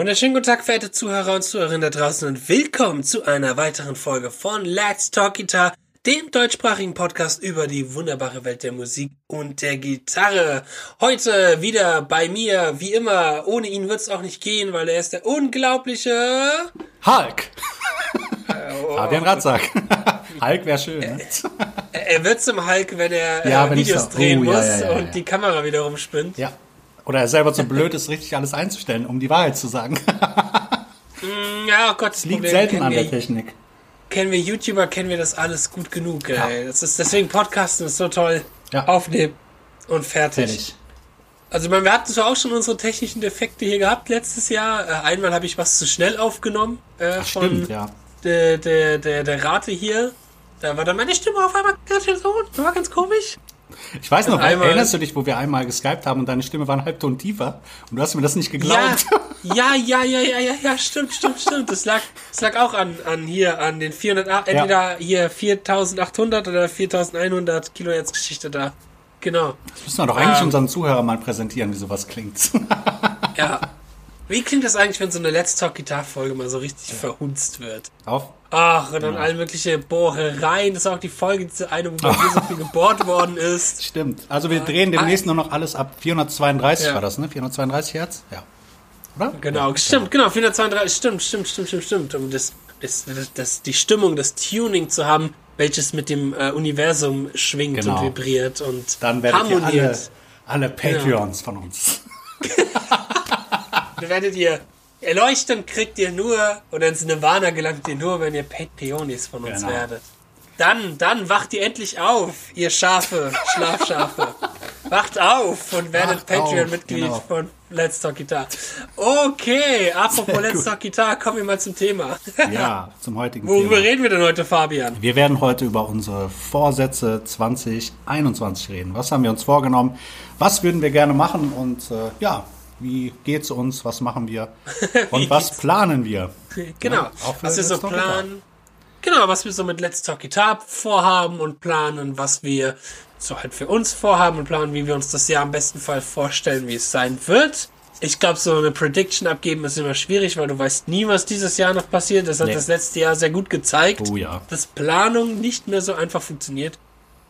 wunderschönen guten Tag, verehrte Zuhörer und Zuhörerinnen da draußen und willkommen zu einer weiteren Folge von Let's Talk Guitar, dem deutschsprachigen Podcast über die wunderbare Welt der Musik und der Gitarre. Heute wieder bei mir, wie immer, ohne ihn wird's auch nicht gehen, weil er ist der unglaubliche Hulk. Fabian Ratzak. Hulk wäre schön. Ne? Er wird zum Hulk, wenn er Ja, äh, Videos drehen oh, muss ja, ja, und die Kamera wieder rumspinnt. Ja. Oder er selber zu blöd ist, richtig alles einzustellen, um die Wahrheit zu sagen. Ja, oh Gott, das Liegt Problem selten kennen an wir- der Technik. kennen wir YouTuber, kennen wir das alles gut genug. Ey. Ja. Das ist deswegen Podcasten ist so toll. Ja. Aufnehmen und fertig. Fertig. Also wir hatten zwar auch schon unsere technischen Defekte hier gehabt letztes Jahr. Äh, einmal habe ich was zu schnell aufgenommen äh, Ach, von stimmt, ja. der, der, der, der Rate hier. Da war dann meine Stimme auf einmal ganz schön so. Das war ganz komisch. Ich weiß noch, Einmal- erinnerst du dich, wo wir einmal geskypt haben und deine Stimme war einen Halbton tiefer und du hast mir das nicht geglaubt? ja, ja, ja, ja, ja, ja, stimmt, stimmt, stimmt. Das lag, das lag auch an, an hier, an den 408, entweder hier 4800 oder 4100 Kilohertz Geschichte da. Genau. Das müssen wir doch eigentlich Ähm. unseren Zuhörern mal präsentieren, wie sowas klingt. Ja. Wie klingt das eigentlich, wenn so eine Let's Talk Guitar Folge mal so richtig verhunzt wird? Auf. Ach, und dann all mögliche Bohrereien. Das ist auch die Folge, diese eine, wo mir so viel gebohrt worden ist. Stimmt. Also wir drehen demnächst nur noch alles ab 432 Ja. war das, ne? 432 Hertz? Ja. Oder? Genau, Ja, stimmt, genau, 432, stimmt, stimmt, stimmt, stimmt, stimmt. Um das, das, das, das, die Stimmung, das Tuning zu haben, welches mit dem äh, Universum schwingt Genau. und vibriert und Dann werdet ihr alle, harmoniert. alle Patreons von uns. Werdet ihr erleuchten, kriegt ihr nur, oder ins Nirvana gelangt ihr nur, wenn ihr Patreonis von uns Genau. werdet. Dann, dann wacht ihr endlich auf, ihr Schafe, Schlafschafe. wacht auf und werdet Patreon-Mitglied genau. von Let's Talk Guitar. Okay, apropos Sehr Let's gut. Talk Guitar, kommen wir mal zum Thema. Ja, zum heutigen Worüber Thema. reden wir denn heute, Fabian? Wir werden heute über unsere Vorsätze 2021 reden. Was haben wir uns vorgenommen? Was würden wir gerne machen? Und äh, ja, wie geht's uns? Was machen wir? Und was geht's? planen wir? Genau, Ja, was wir so planen. Genau, was wir so mit Let's Talk Guitar vorhaben und planen, was wir so halt für uns vorhaben und planen, wie wir uns das Jahr im besten Fall vorstellen, wie es sein wird. Ich glaube, so eine Prediction abgeben ist immer schwierig, weil du weißt nie, was dieses Jahr noch passiert. Das hat Nee. das letzte Jahr sehr gut gezeigt, Oh ja. dass Planung nicht mehr so einfach funktioniert.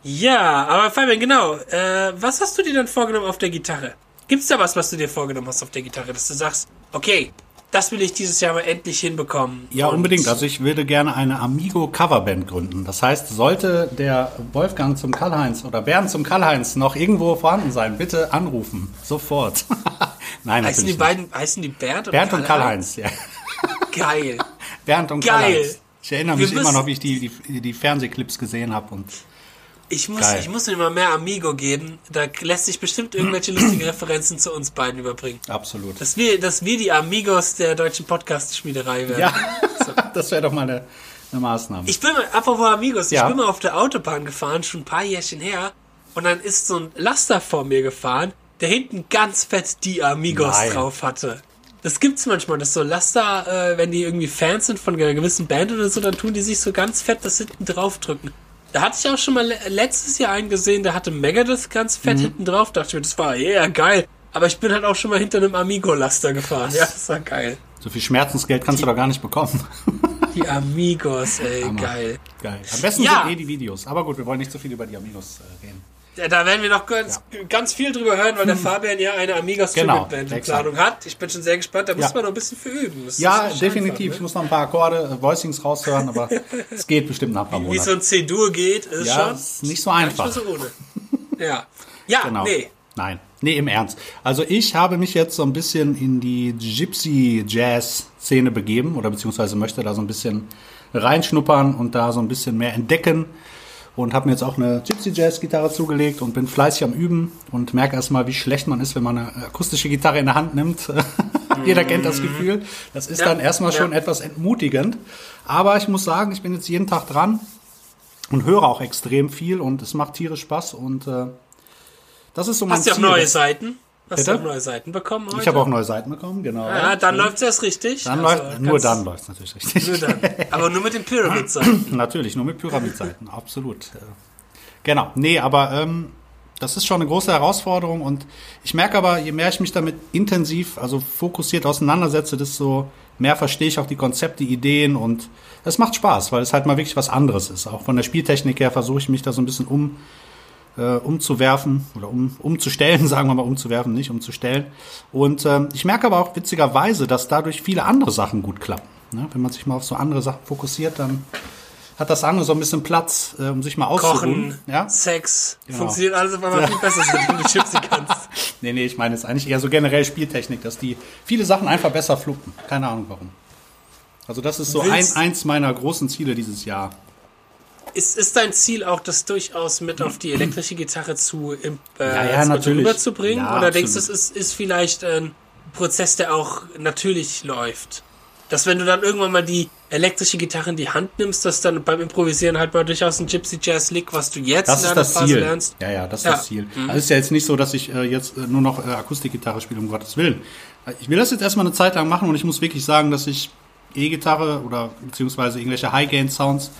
Ja, aber Fabian, genau. Äh, was hast du dir dann vorgenommen auf der Gitarre? Gibt's da was, was du dir vorgenommen hast auf der Gitarre, dass du sagst, okay, das will ich dieses Jahr mal endlich hinbekommen? Ja, unbedingt. Also ich würde gerne eine Amigo Coverband gründen. Das heißt, sollte der Wolfgang zum Karl-Heinz oder Bernd zum Karl-Heinz noch irgendwo vorhanden sein, bitte anrufen. Sofort. Nein, Heißen die nicht. beiden, heißen die Bernd und Bernd und Karl-Heinz, ja. Geil. Bernd und Geil. Karl-Heinz. Ich erinnere mich immer noch, wie ich die, die, die Fernsehclips gesehen habe. Und Ich muss, Geil. ich muss mir mal mehr Amigo geben. Da lässt sich bestimmt irgendwelche lustige Referenzen zu uns beiden überbringen. absolut. Dass wir, dass wir die Amigos der deutschen Podcast-Schmiederei werden. Ja, das wäre doch mal eine, eine Maßnahme. Ich bin mal, apropos Amigos, Ja. ich bin mal auf der Autobahn gefahren, schon ein paar Jährchen her. Und dann ist so ein Laster vor mir gefahren, der hinten ganz fett die Amigos Nein. drauf hatte. Das gibt's manchmal, dass so Laster, äh, wenn die irgendwie Fans sind von einer gewissen Band oder so, dann tun die sich so ganz fett das hinten drauf drücken. Da hatte ich auch schon mal le letztes Jahr einen gesehen, der hatte Megadeth ganz fett Mhm. hinten drauf. Dachte ich mir, das war ja geil. Aber ich bin halt auch schon mal hinter einem Amigo-Laster gefahren. Ja, das war geil. so viel Schmerzensgeld kannst du doch gar nicht bekommen. Die Amigos, ey, geil. Geil. Am besten Ja. sind eh die Videos. Aber gut, wir wollen nicht so viel über die Amigos äh, reden. Ja, da werden wir noch ganz, ganz viel drüber hören, weil der Fabian ja eine Amigos Genau, Tribute Band in. Planung hat. Ich bin schon sehr gespannt, da muss Ja. man noch ein bisschen für üben. Das Ja, definitiv. einfach, Ich ne? muss noch ein paar Akkorde, äh, Voicings raushören, aber es geht bestimmt nach ein paar Wie Monaten. so ein C-Dur geht, ist ja, schon ist nicht so einfach. so. Ja. Ja, Genau. nee. Nein, nee, im Ernst. Also ich habe mich jetzt so ein bisschen in die Gypsy-Jazz-Szene begeben oder beziehungsweise möchte da so ein bisschen reinschnuppern und da so ein bisschen mehr entdecken und habe mir jetzt auch eine Gypsy-Jazz-Gitarre zugelegt und bin fleißig am Üben und merke erstmal, wie schlecht man ist, wenn man eine akustische Gitarre in der Hand nimmt. Jeder kennt das Gefühl. Das ist Ja, dann erstmal ja. schon etwas entmutigend. Aber ich muss sagen, ich bin jetzt jeden Tag dran und höre auch extrem viel und es macht tierisch Spaß und äh, das ist so mein Hast du auch Ziel. neue Seiten? Hast Bitte? du auch neue Seiten bekommen heute? Ich habe auch neue Seiten bekommen, genau. Ja, dann Schön. läuft's erst richtig. Dann Also, läuft, nur dann läuft es natürlich richtig. Nur dann. Aber nur mit den Pyramid-Seiten. natürlich, nur mit Pyramidseiten, absolut. Genau, nee, aber ähm, das ist schon eine große Herausforderung und ich merke aber, je mehr ich mich damit intensiv, also fokussiert auseinandersetze, desto mehr verstehe ich auch die Konzepte, Ideen und es macht Spaß, weil es halt mal wirklich was anderes ist. Auch von der Spieltechnik her versuche ich mich da so ein bisschen um, äh, umzuwerfen oder um, umzustellen, sagen wir mal umzuwerfen, nicht umzustellen. Und ähm, ich merke aber auch witzigerweise, dass dadurch viele andere Sachen gut klappen. Ne? Wenn man sich mal auf so andere Sachen fokussiert, dann hat das andere so ein bisschen Platz, äh, um sich mal auszuruhen. Kochen, ja? Sex, genau. funktioniert alles auf einmal viel besser, wenn du Gypsy kannst. nee, nee, ich meine jetzt eigentlich eher so generell Spieltechnik, dass die viele Sachen einfach besser fluppen. Keine Ahnung warum. Also das ist so ein, eins meiner großen Ziele dieses Jahr. Ist, ist dein Ziel auch, das durchaus mit auf die elektrische Gitarre zu, äh, ja, ja, natürlich. rüberzubringen? Ja, Oder absolut. denkst du, es ist, ist vielleicht ein Prozess, der auch natürlich läuft? dass wenn du dann irgendwann mal die elektrische Gitarre in die Hand nimmst, dass dann beim Improvisieren halt mal durchaus ein Gypsy Jazz liegt, was du jetzt das in deiner Phase Ziel. lernst. Ja, ja, das ist ja. das Ziel. Mhm. Also ist ja jetzt nicht so, dass ich äh, jetzt äh, nur noch äh, Akustikgitarre spiele, um Gottes Willen. Ich will das jetzt erstmal eine Zeit lang machen und ich muss wirklich sagen, dass ich E-Gitarre oder beziehungsweise irgendwelche High-Gain-Sounds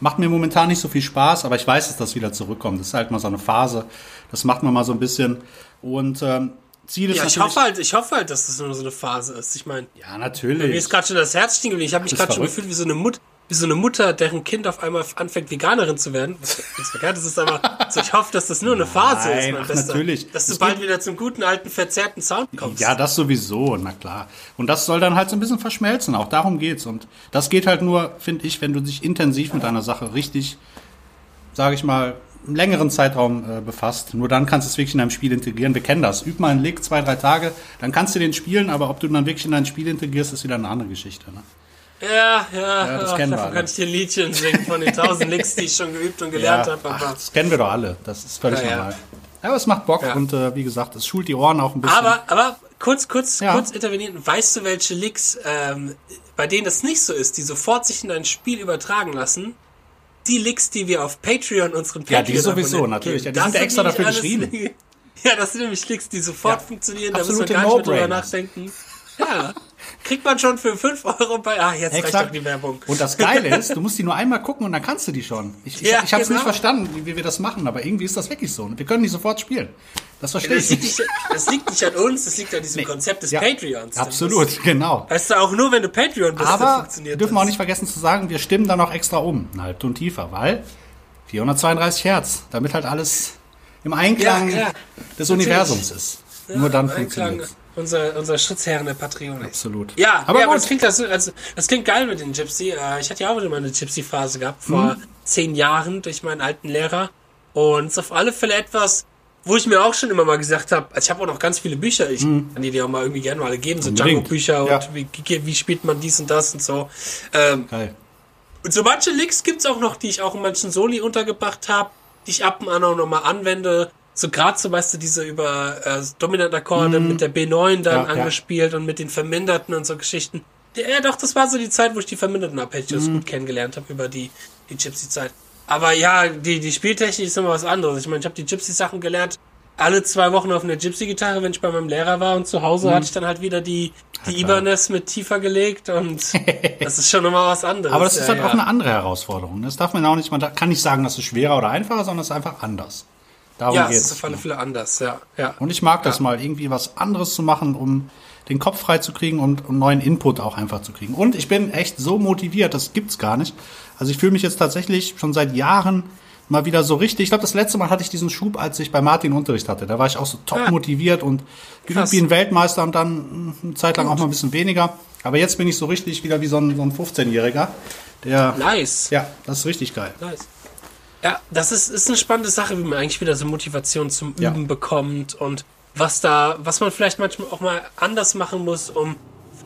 macht mir momentan nicht so viel Spaß, aber ich weiß, dass das wieder zurückkommt. Das ist halt mal so eine Phase. Das macht man mal so ein bisschen. Und ähm, Ziel ist ja, ich hoffe halt, ich hoffe halt, dass das nur so eine Phase ist. Ich meine, ja, natürlich. Mir ist gerade schon das Herz stehen geblieben. Ich habe mich gerade schon gefühlt wie so eine Mutter, wie so eine Mutter, deren Kind auf einmal anfängt, Veganerin zu werden. Das ist aber, so, ich hoffe, dass das nur eine Phase Nein, ist, mein ach, Bester. Natürlich. Dass du das bald wieder zum guten alten verzerrten Sound kommst. Ja, das sowieso, na klar. Und das soll dann halt so ein bisschen verschmelzen. Auch darum geht's. Und das geht halt nur, finde ich, wenn du dich intensiv mit einer Sache richtig, sage ich mal, einen längeren Zeitraum äh, befasst. Nur dann kannst du es wirklich in deinem Spiel integrieren. Wir kennen das. Üb mal einen Lick zwei, drei Tage, dann kannst du den spielen, aber ob du dann wirklich in dein Spiel integrierst, ist wieder eine andere Geschichte. Ne? Ja, ja, ja, das kennen wir alle. kann ich dir Liedchen singen von den tausend Licks, die ich schon geübt und gelernt ja, habe. Das kennen wir doch alle. Das ist völlig ja, normal. Ja. aber es macht Bock und äh, wie gesagt, es schult die Ohren auch ein bisschen. Aber, aber kurz, kurz, kurz intervenieren. Weißt du, welche Licks, ähm, bei denen das nicht so ist, die sofort sich in dein Spiel übertragen lassen? die Licks, die wir auf Patreon, unseren Patreon Ja, die sowieso, natürlich. Ja, die sind ja extra dafür geschrieben. Ja, das sind nämlich Licks, die sofort ja, funktionieren, da müssen wir gar nicht mehr drüber nachdenken. Ja. Kriegt man schon für 5 Euro bei. Ah, jetzt Exakt. reicht doch die Werbung. Und das Geile ist, du musst die nur einmal gucken und dann kannst du die schon. Ich, ich, ja, ich habe es genau. nicht verstanden, wie, wie, wir das machen, aber irgendwie ist das wirklich so. Wir können die sofort spielen. Das verstehe ich nicht. Das liegt nicht an uns, das liegt an diesem nee. Konzept des ja, Patreons. Absolut, das, genau. Weißt du, auch nur wenn du Patreon bist, aber funktioniert wir dürfen das. auch nicht vergessen zu sagen, wir stimmen da noch extra um, einen Halbton tiefer, weil 432 Hertz, damit halt alles im Einklang ja, des Universums ist. nur dann funktioniert unser, unser Schutzherren der Patreon. Absolut. Ja, aber, ja, aber das, klingt, das, also, das klingt geil mit den Gypsy. Äh, ich hatte ja auch wieder mal eine Gypsy-Phase gehabt, vor mhm. zehn Jahren durch meinen alten Lehrer. Und es ist auf alle Fälle etwas, wo ich mir auch schon immer mal gesagt habe, also ich habe auch noch ganz viele Bücher, ich mhm. kann die dir auch mal irgendwie gerne mal geben, so Django-Bücher ja. und wie, wie spielt man dies und das und so. Ähm, Geil. Und so manche Licks gibt's auch noch, die ich auch in manchen Soli untergebracht habe, die ich ab und an auch nochmal anwende so gerade so, weißt du, diese über äh, Dominant-Akkorde mm. mit der B9 dann ja, angespielt ja. und mit den Verminderten und so Geschichten. Ja, doch, das war so die Zeit, wo ich die verminderten Arpeggios mm. gut kennengelernt habe über die, die Gypsy-Zeit. Aber ja, die, die Spieltechnik ist immer was anderes. Ich meine, ich habe die Gypsy-Sachen gelernt, alle zwei Wochen auf einer Gypsy-Gitarre, wenn ich bei meinem Lehrer war und zu Hause mhm. hatte ich dann halt wieder die, die Ibanez mit tiefer gelegt und das ist schon immer was anderes. Aber das ist halt ja. auch eine andere Herausforderung. Das darf man auch nicht, man kann nicht sagen, das ist schwerer oder einfacher, sondern es ist einfach anders. Darum ja, geht's. es ist auf alle Fälle anders, ja. ja. Und ich mag das mal, irgendwie was anderes zu machen, um den Kopf frei zu kriegen und, und neuen Input auch einfach zu kriegen. Und ich bin echt so motiviert, das gibt's gar nicht. Also ich fühle mich jetzt tatsächlich schon seit Jahren mal wieder so richtig. Ich glaube, das letzte Mal hatte ich diesen Schub, als ich bei Martin Unterricht hatte. Da war ich auch so top motiviert und geübt wie ein Weltmeister und dann eine Zeit lang auch mal ein bisschen weniger. Aber jetzt bin ich so richtig wieder wie so ein, so ein 15-Jähriger. Der, nice. Ja, das ist richtig geil. Nice. Ja, das ist, ist eine spannende Sache, wie man eigentlich wieder so Motivation zum Üben ja. bekommt und was da, was man vielleicht manchmal auch mal anders machen muss, um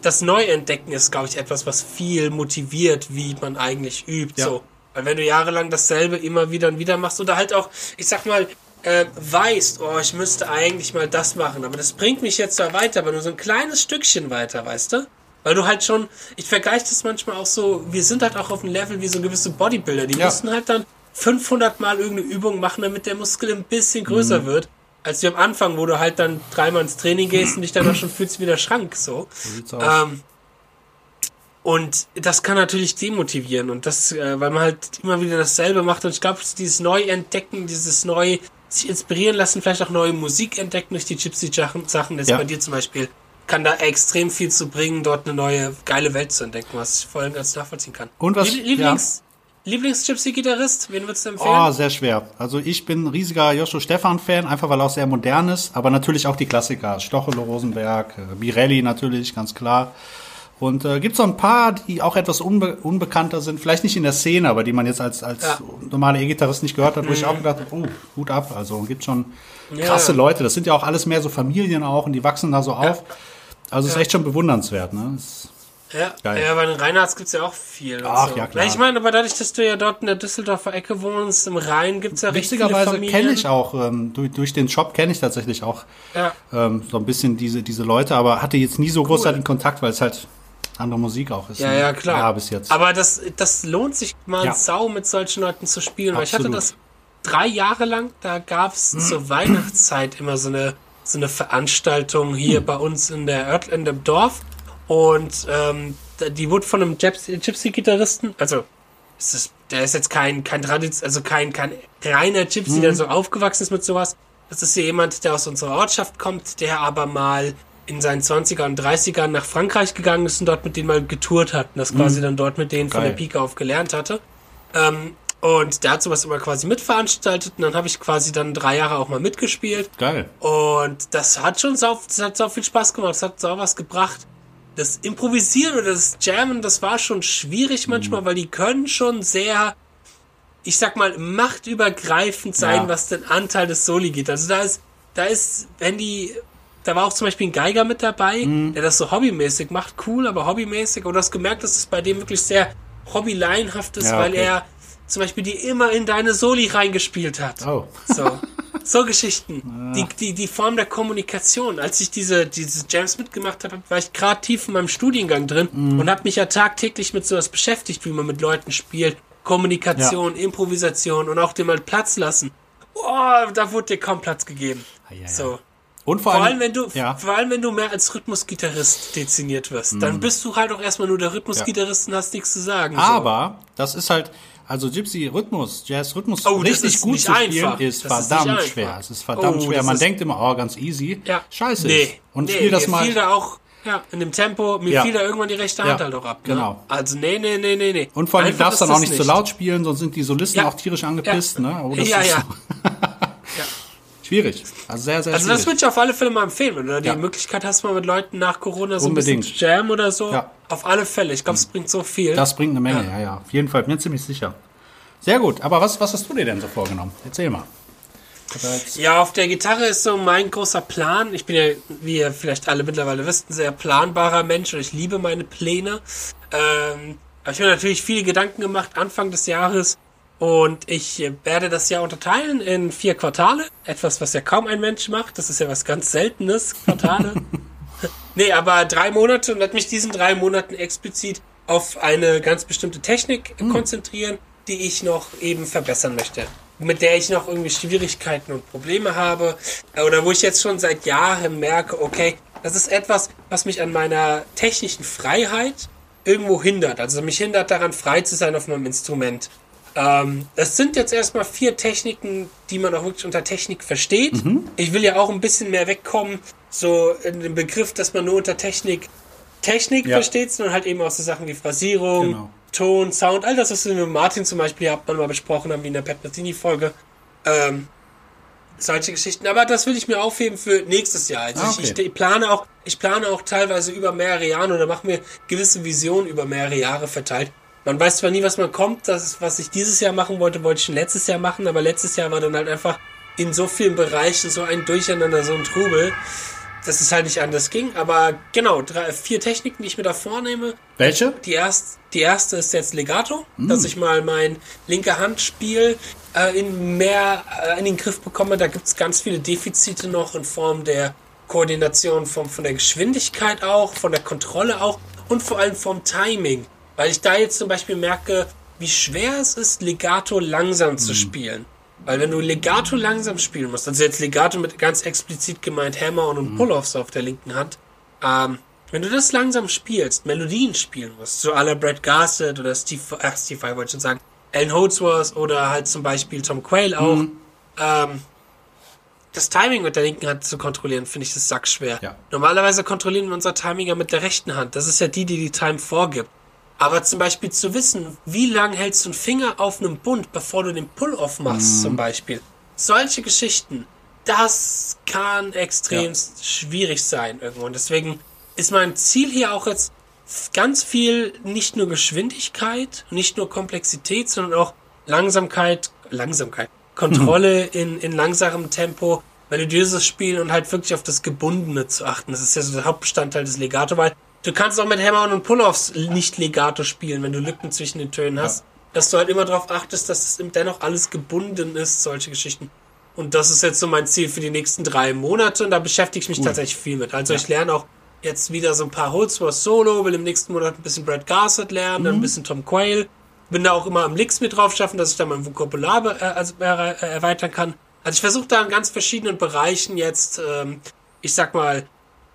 das Neuentdecken ist, glaube ich, etwas, was viel motiviert, wie man eigentlich übt. Ja. So. Weil wenn du jahrelang dasselbe immer wieder und wieder machst oder halt auch, ich sag mal, äh, weißt, oh, ich müsste eigentlich mal das machen, aber das bringt mich jetzt da weiter, aber nur so ein kleines Stückchen weiter, weißt du? Weil du halt schon, ich vergleiche das manchmal auch so, wir sind halt auch auf einem Level wie so gewisse Bodybuilder, die ja. müssen halt dann 500 Mal irgendeine Übung machen, damit der Muskel ein bisschen größer mhm. wird. Als wie am Anfang, wo du halt dann dreimal ins Training gehst und dich dann auch schon fühlst wie der Schrank, so. Ähm, und das kann natürlich demotivieren und das, äh, weil man halt immer wieder dasselbe macht und ich glaube, dieses Neuentdecken, dieses neu sich inspirieren lassen, vielleicht auch neue Musik entdecken durch die Gypsy-Sachen. Jetzt Ja. bei dir zum Beispiel kann da extrem viel zu bringen, dort eine neue geile Welt zu entdecken, was ich voll und ganz nachvollziehen kann. Und was- Lieb- Lieblings, Lieblings-Gypsy-Gitarrist, wen würdest du empfehlen? Oh, sehr schwer. Also ich bin ein riesiger Joshua Stefan-Fan, einfach weil er auch sehr modern ist, aber natürlich auch die Klassiker. Stochelo, Rosenberg, äh, Birelli natürlich, ganz klar. Und äh, gibt so ein paar, die auch etwas unbe unbekannter sind, vielleicht nicht in der Szene, aber die man jetzt als, als Ja. normaler E-Gitarrist nicht gehört hat, wo ich auch gedacht habe, oh, Hut ab. Also gibt schon Ja. krasse Leute. Das sind ja auch alles mehr so Familien auch und die wachsen da so auf. Also ist echt schon bewundernswert. Ne? Das- Ja, Geil. ja bei den Reinhards gibt's ja auch viel. Ach, so. ja, klar. Ich meine, aber dadurch, dass du ja dort in der Düsseldorfer Ecke wohnst, im Rhein gibt's ja recht viele Witzigerweise Familien. kenne ich auch, ähm, durch, durch den Shop kenne ich tatsächlich auch Ja. ähm, so ein bisschen diese, diese Leute, aber hatte jetzt nie so großartigen Kontakt, weil es halt andere Musik auch ist. Ja, ne? ja, klar. Ja, bis jetzt. Aber das, das lohnt sich mal Ja. sau mit solchen Leuten zu spielen. Weil ich hatte Absolut. das drei Jahre lang, da gab's zur Weihnachtszeit immer so eine, so eine Veranstaltung hier Hm. bei uns in der Ört, in dem Dorf. Und ähm, die wurde von einem Gypsy- Gypsy-Gitarristen, also ist, der ist jetzt kein, kein Tradition, also kein, kein reiner Gypsy, Mhm. der so aufgewachsen ist mit sowas. Das ist hier jemand, der aus unserer Ortschaft kommt, der aber mal in seinen 20er und 30ern nach Frankreich gegangen ist und dort mit denen mal getourt hat und das quasi dann dort mit denen von Mhm. Geil. der Pike auf gelernt hatte. Ähm, und der hat sowas immer quasi mitveranstaltet und dann habe ich quasi dann drei Jahre auch mal mitgespielt. Geil. Und das hat schon sau, das hat sau viel Spaß gemacht, das hat sau was gebracht. Das Improvisieren oder das Jammen, das war schon schwierig manchmal, weil die können schon sehr, ich sag mal, machtübergreifend sein, Ja. was den Anteil des Soli geht. Also da ist, da ist, wenn die, da war auch zum Beispiel ein Geiger mit dabei, Mhm. der das so hobbymäßig macht, cool, aber hobbymäßig. Aber du hast gemerkt, dass es bei dem wirklich sehr hobbylaienhaft ist, Ja, weil okay. er zum Beispiel die immer in deine Soli reingespielt hat. Oh. So, so Geschichten. Die, die, die Form der Kommunikation. Als ich diese, diese Jams mitgemacht habe, war ich gerade tief in meinem Studiengang drin Mhm. und habe mich ja tagtäglich mit sowas beschäftigt, wie man mit Leuten spielt. Kommunikation, Improvisation und auch dem mal Platz lassen. Oh, da wurde dir kaum Platz gegeben. ja, ja. So. Und vor, Vor allem, wenn du, ja, vor allem, wenn du mehr als Rhythmusgitarrist deziniert wirst, Mhm. dann bist du halt auch erstmal nur der Rhythmusgitarrist und hast nichts zu sagen. so. aber das ist halt, also Gypsy Rhythmus, Jazz Rhythmus Oh, richtig ist gut nicht zu spielen einfach. ist Das ist verdammt nicht einfach. schwer. Es ist verdammt Oh, schwer. Man ist- denkt immer, oh, ganz easy. Ja. Scheiße. Nee. Und nee, spiel das mal. fiel da auch, ja, in dem Tempo, mir Ja. fiel da irgendwann die rechte Hand Ja, halt auch ab. Ne? genau. Also, nee, nee, nee, nee, nee. Und vor allem, du darfst dann ist auch das nicht zu laut spielen, sonst sind die Solisten auch tierisch angepisst. Ja. Ne? Oh, das Ja, ist ja. So schwierig. Also sehr, sehr Also, das schwierig. würde ich auf alle Fälle mal empfehlen, wenn du die Ja. Möglichkeit hast, mal mit Leuten nach Corona so ein Unbedingt. bisschen zu jam oder so. Ja. Auf alle Fälle. Ich glaube, es bringt so viel. Das bringt eine Menge, ja. ja, Auf jeden Fall, bin mir ziemlich sicher. Sehr gut. Aber was, was hast du dir denn so vorgenommen? Erzähl mal. Ja, auf der Gitarre ist so mein großer Plan. Ich bin ja, wie ihr vielleicht alle mittlerweile wisst, ein sehr planbarer Mensch und ich liebe meine Pläne. Ähm, ich habe mir natürlich viele Gedanken gemacht Anfang des Jahres und ich werde das Jahr unterteilen in vier Quartale. Etwas, was ja kaum ein Mensch macht. Das ist ja was ganz Seltenes, Quartale. nee, aber drei Monate und werde mich diesen drei Monaten explizit auf eine ganz bestimmte Technik konzentrieren, die ich noch eben verbessern möchte. Mit der ich noch irgendwie Schwierigkeiten und Probleme habe. Oder wo ich jetzt schon seit Jahren merke, okay, das ist etwas, was mich an meiner technischen Freiheit irgendwo hindert. Also mich hindert daran, frei zu sein auf meinem Instrument. Ähm, das sind jetzt erstmal vier Techniken, die man auch wirklich unter Technik versteht. Ich will ja auch ein bisschen mehr wegkommen, so in dem Begriff, dass man nur unter Technik Technik Ja. versteht, sondern halt eben auch so Sachen wie Phrasierung, Genau. Ton, Sound, all das, was wir mit Martin zum Beispiel habt man mal besprochen haben, wie in der Pat Metheny-Folge. Ähm, solche Geschichten. Aber das will ich mir aufheben für nächstes Jahr. Also Ah, ich, okay. ich plane auch, ich plane auch teilweise über mehrere Jahre oder mache mir gewisse Visionen über mehrere Jahre verteilt. Man weiß zwar nie, was man kommt, das was ich dieses Jahr machen wollte, wollte ich schon letztes Jahr machen, aber letztes Jahr war dann halt einfach in so vielen Bereichen so ein Durcheinander, so ein Trubel, dass es halt nicht anders ging. Aber genau, drei, vier Techniken, die ich mir da vornehme. Welche? Die, erst, die erste ist jetzt Legato, dass ich mal mein linke Handspiel äh, in mehr äh, in den Griff bekomme. Da gibt es ganz viele Defizite noch in Form der Koordination, von, von der Geschwindigkeit auch, von der Kontrolle auch und vor allem vom Timing. Weil ich da jetzt zum Beispiel merke, wie schwer es ist, Legato langsam zu spielen. Weil wenn du Legato langsam spielen musst, also jetzt Legato mit ganz explizit gemeint Hammer und Pull-Offs auf der linken Hand, ähm, wenn du das langsam spielst, Melodien spielen musst, so à la Brad Garsett oder Steve, ach, Steve Vai wollte ich schon sagen, Alan Holdsworth oder halt zum Beispiel Tom Quayle auch, ähm, das Timing mit der linken Hand zu kontrollieren, finde ich das sackschwer. Ja. Normalerweise kontrollieren wir unser Timing ja mit der rechten Hand. Das ist ja die, die die Time vorgibt. Aber zum Beispiel zu wissen, wie lang hältst du einen Finger auf einem Bund, bevor du den Pull-Off machst, Mhm. zum Beispiel. Solche Geschichten, das kann extrem schwierig sein irgendwo. Und deswegen ist mein Ziel hier auch jetzt ganz viel nicht nur Geschwindigkeit, nicht nur Komplexität, sondern auch Langsamkeit, Langsamkeit, Kontrolle in, in langsamem Tempo, melodiöses Spiel und halt wirklich auf das Gebundene zu achten. Das ist ja so der Hauptbestandteil des Legato, weil du kannst auch mit Hammer und Pull-Offs nicht Legato spielen, wenn du Lücken zwischen den Tönen hast. Dass du halt immer darauf achtest, dass es dennoch alles gebunden ist, solche Geschichten. Und das ist jetzt so mein Ziel für die nächsten drei Monate und da beschäftige ich mich tatsächlich viel mit. Also ich lerne auch jetzt wieder so ein paar Holdsworth Solo, will im nächsten Monat ein bisschen Brad Garsett lernen, dann ein bisschen Tom Quayle. Bin da auch immer am Licks mit drauf schaffen, dass ich da mein Vokabular äh, also, äh, äh, erweitern kann. Also ich versuche da in ganz verschiedenen Bereichen jetzt, ähm, ich sag mal,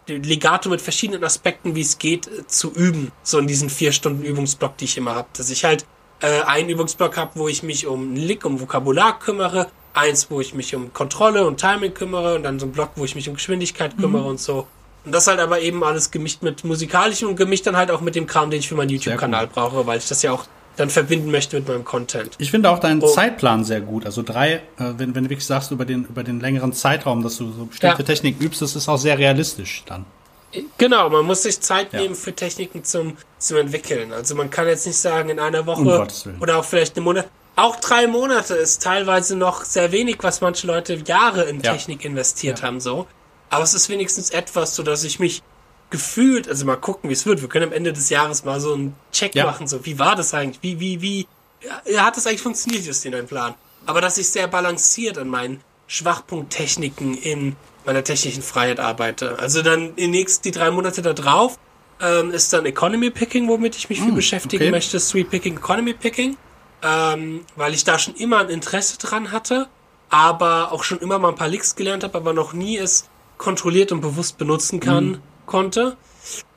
Legato mit verschiedenen Aspekten, wie es geht, äh, zu üben. So in diesen vier Stunden Übungsblock, die ich immer habe. Dass ich halt äh, einen Übungsblock habe, wo ich mich um Lick, um Vokabular kümmere, eins, wo ich mich um Kontrolle und Timing kümmere und dann so ein Block, wo ich mich um Geschwindigkeit kümmere und so. Und das halt aber eben alles gemischt mit musikalischem und gemischt dann halt auch mit dem Kram, den ich für meinen YouTube-Kanal brauche, weil ich das ja auch dann verbinden möchte mit meinem Content. Ich finde auch deinen Oh. Zeitplan sehr gut. Also drei, äh, wenn, wenn du wirklich sagst, über den, über den längeren Zeitraum, dass du so bestimmte Ja. Techniken übst, das ist auch sehr realistisch dann. Genau, man muss sich Zeit Ja. nehmen für Techniken zum, zum entwickeln. Also man kann jetzt nicht sagen, in einer Woche Um oder auch vielleicht einen Monat. Auch drei Monate ist teilweise noch sehr wenig, was manche Leute Jahre in Ja. Technik investiert haben, so. Aber es ist wenigstens etwas, so dass ich mich gefühlt, also mal gucken, wie es wird. Wir können am Ende des Jahres mal so einen Check Ja. machen, so wie war das eigentlich? Wie, wie, wie, ja, hat das eigentlich funktioniert, Justin, dein Plan? Aber dass ich sehr balanciert an meinen Schwachpunkttechniken in meiner technischen Freiheit arbeite. Also dann die nächsten, die drei Monate da drauf, ähm, ist dann Economy Picking, womit ich mich viel beschäftigen okay. möchte. Street Picking, Economy Picking. Ähm, weil ich da schon immer ein Interesse dran hatte, aber auch schon immer mal ein paar Licks gelernt habe, aber noch nie es kontrolliert und bewusst benutzen kann, konnte.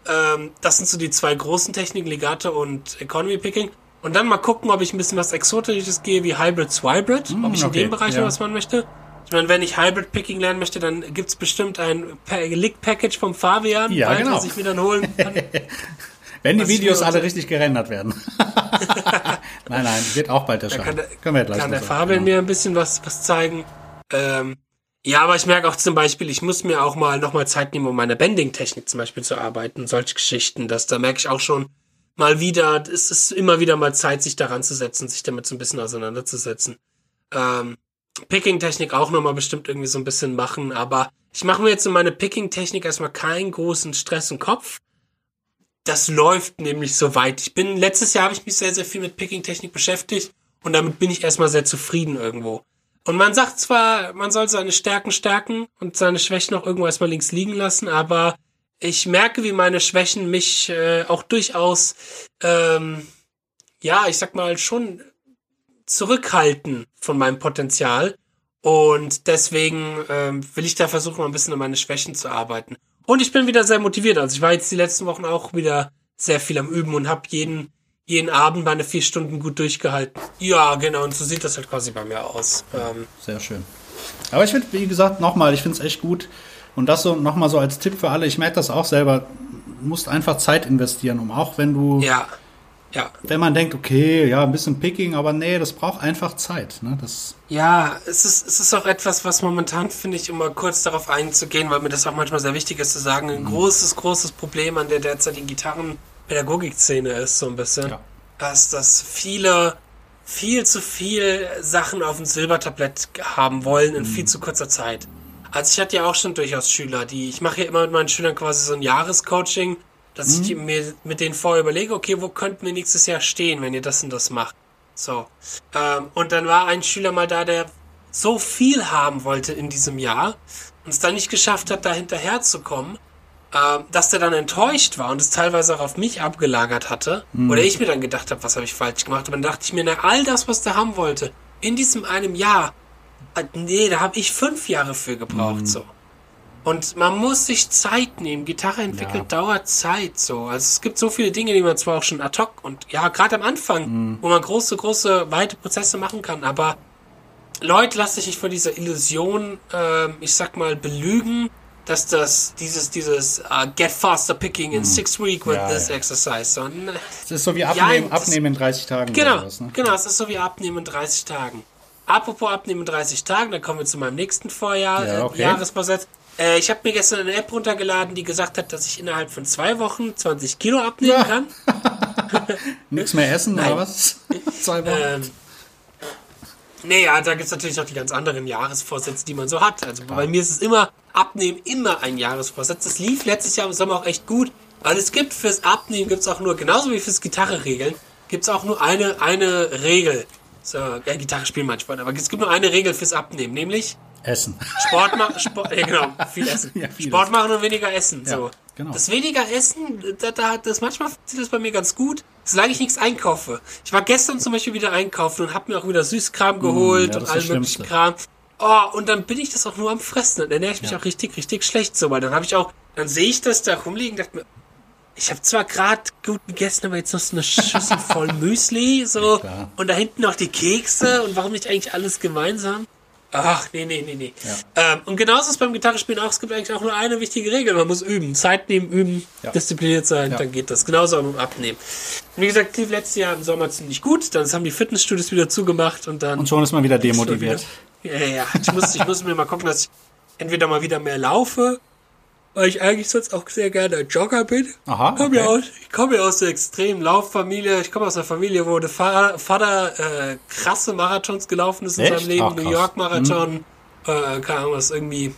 Ähm, das sind so die zwei großen Techniken, Legato und Economy Picking. Und dann mal gucken, ob ich ein bisschen was Exotisches gehe, wie Hybrid Swibrid, ob ich in okay, dem Bereich ja. was machen möchte. Ich meine, wenn ich Hybrid Picking lernen möchte, dann gibt's bestimmt ein Pa- Lick-Package vom Fabian, Ja, genau. was ich mir dann holen kann. Wenn die Videos alle richtig gerendert werden. nein, nein, wird auch bald erscheinen. kann der, Können wir ja gleich kann der Fabian genau. mir ein bisschen was, was zeigen. Ähm, ja, aber ich merke auch zum Beispiel, ich muss mir auch mal nochmal Zeit nehmen, um meine Bending-Technik zum Beispiel zu arbeiten. Solche Geschichten, dass da merke ich auch schon mal wieder, es ist immer wieder mal Zeit, sich daran zu setzen, sich damit so ein bisschen auseinanderzusetzen. Ähm, Picking-Technik auch nochmal bestimmt irgendwie so ein bisschen machen, aber ich mache mir jetzt in meine Picking-Technik erstmal keinen großen Stress im Kopf. Das läuft nämlich so weit. Ich bin, letztes Jahr habe ich mich sehr, sehr viel mit Picking-Technik beschäftigt und damit bin ich erstmal sehr zufrieden irgendwo. Und man sagt zwar, man soll seine Stärken stärken und seine Schwächen auch irgendwo erstmal links liegen lassen, aber ich merke, wie meine Schwächen mich äh, auch durchaus, ähm, ja, ich sag mal, schon zurückhalten von meinem Potenzial. Und deswegen ähm, will ich da versuchen, mal ein bisschen an meine Schwächen zu arbeiten. Und ich bin wieder sehr motiviert. Also ich war jetzt die letzten Wochen auch wieder sehr viel am Üben und habe jeden, jeden Abend meine vier Stunden gut durchgehalten. Ja, genau. Und so sieht das halt quasi bei mir aus. Ähm, Sehr schön. Aber ich finde, wie gesagt, nochmal, ich finde es echt gut. Und das so nochmal so als Tipp für alle. Ich merke das auch selber. Du musst einfach Zeit investieren, um auch wenn du, ja, ja. wenn man denkt, okay, ja, ein bisschen Picking, aber nee, das braucht einfach Zeit. Ne? Das, Ja, es ist, es ist auch etwas, was momentan finde ich, um mal kurz darauf einzugehen, weil mir das auch manchmal sehr wichtig ist zu sagen, ein großes, großes Problem an der derzeitigen Gitarrenpädagogik-Szene ist so ein bisschen, Ja. dass, dass viele viel zu viel Sachen auf dem Silbertablett haben wollen in viel zu kurzer Zeit. Also ich hatte ja auch schon durchaus Schüler, die, ich mache ja immer mit meinen Schülern quasi so ein Jahrescoaching, dass ich die, mir mit denen vorher überlege, okay, wo könnten wir nächstes Jahr stehen, wenn ihr das und das macht. So. Ähm, und dann war ein Schüler mal da, der so viel haben wollte in diesem Jahr und es dann nicht geschafft hat, da hinterherzukommen, ähm, dass der dann enttäuscht war und es teilweise auch auf mich abgelagert hatte. Oder ich mir dann gedacht habe, was habe ich falsch gemacht. Aber dann dachte ich mir, na, all das, was der haben wollte, in diesem einem Jahr, äh, nee, da habe ich fünf Jahre für gebraucht, so. Und man muss sich Zeit nehmen. Gitarre entwickeln Ja. dauert Zeit so. Also es gibt so viele Dinge, die man zwar auch schon ad hoc und ja, gerade am Anfang, wo man große, große, weite Prozesse machen kann, aber Leute, lasst euch nicht von dieser Illusion, ähm, ich sag mal, belügen, dass das dieses dieses uh, get faster picking in six week with Ja, this ja. exercise. So, ne, Es ist so wie abnehmen, das- abnehmen in 30 Tagen. genau, sowas, ne? genau, es ist so wie Abnehmen in 30 Tagen. Apropos Abnehmen in 30 Tagen, dann kommen wir zu meinem nächsten Vorjahr, Ja, äh, okay. Jahresvorsatz. Äh, ich habe mir gestern eine App runtergeladen, die gesagt hat, dass ich innerhalb von zwei Wochen 20 Kilo abnehmen Ja. kann. Nichts mehr essen Nein. oder was? Zwei Wochen. Ähm, nee, ja, da gibt's natürlich noch die ganz anderen Jahresvorsätze, die man so hat. Also bei mir ist es immer, Abnehmen immer ein Jahresvorsatz. Das lief letztes Jahr im Sommer auch echt gut, weil es gibt fürs Abnehmen gibt's auch nur, genauso wie fürs Gitarre regeln, gibt's auch nur eine, eine Regel. So, ja, Gitarre spielen manchmal, aber es gibt nur eine Regel fürs Abnehmen, nämlich Essen. Sport machen, Sport, ja genau, viel essen. Ja, Sport machen und weniger essen. Ja, so. Genau. Das weniger Essen, da, da, das manchmal funktioniert das bei mir ganz gut, solange ich nichts einkaufe. Ich war gestern zum Beispiel wieder einkaufen und habe mir auch wieder Süßkram geholt Mm, ja, und allen möglichen. Kram. Oh, und dann bin ich das auch nur am Fressen. Dann ernähre ich mich Ja. auch richtig, richtig schlecht so, weil dann habe ich auch, dann sehe ich das da rumliegen, dachte mir, ich habe zwar gerade gut gegessen, aber jetzt noch so eine Schüssel voll Müsli, so, klar. und da hinten noch die Kekse und warum nicht eigentlich alles gemeinsam? Ach, nee, nee, nee, nee. Ähm, und genauso ist es beim Gitarrespielen auch. Es gibt eigentlich auch nur eine wichtige Regel. Man muss üben. Zeit nehmen, üben, Ja. diszipliniert sein, Ja. dann geht das. Genauso auch beim Abnehmen. Und wie gesagt, lief letztes Jahr im Sommer ziemlich gut. Dann haben die Fitnessstudios wieder zugemacht und dann. Und schon ist man wieder demotiviert. Ja, ja, ja. Ich muss, ich muss mir mal gucken, dass ich entweder mal wieder mehr laufe, weil ich eigentlich sonst auch sehr gerne Jogger bin. Aha, Ich komme ja, okay. aus, ich komme ja aus der extremen Lauffamilie. Ich komme aus einer Familie, wo der Vater, Vater äh, krasse Marathons gelaufen ist in Echt? seinem Leben. Ach. New York Marathon, äh, keine Ahnung, was irgendwie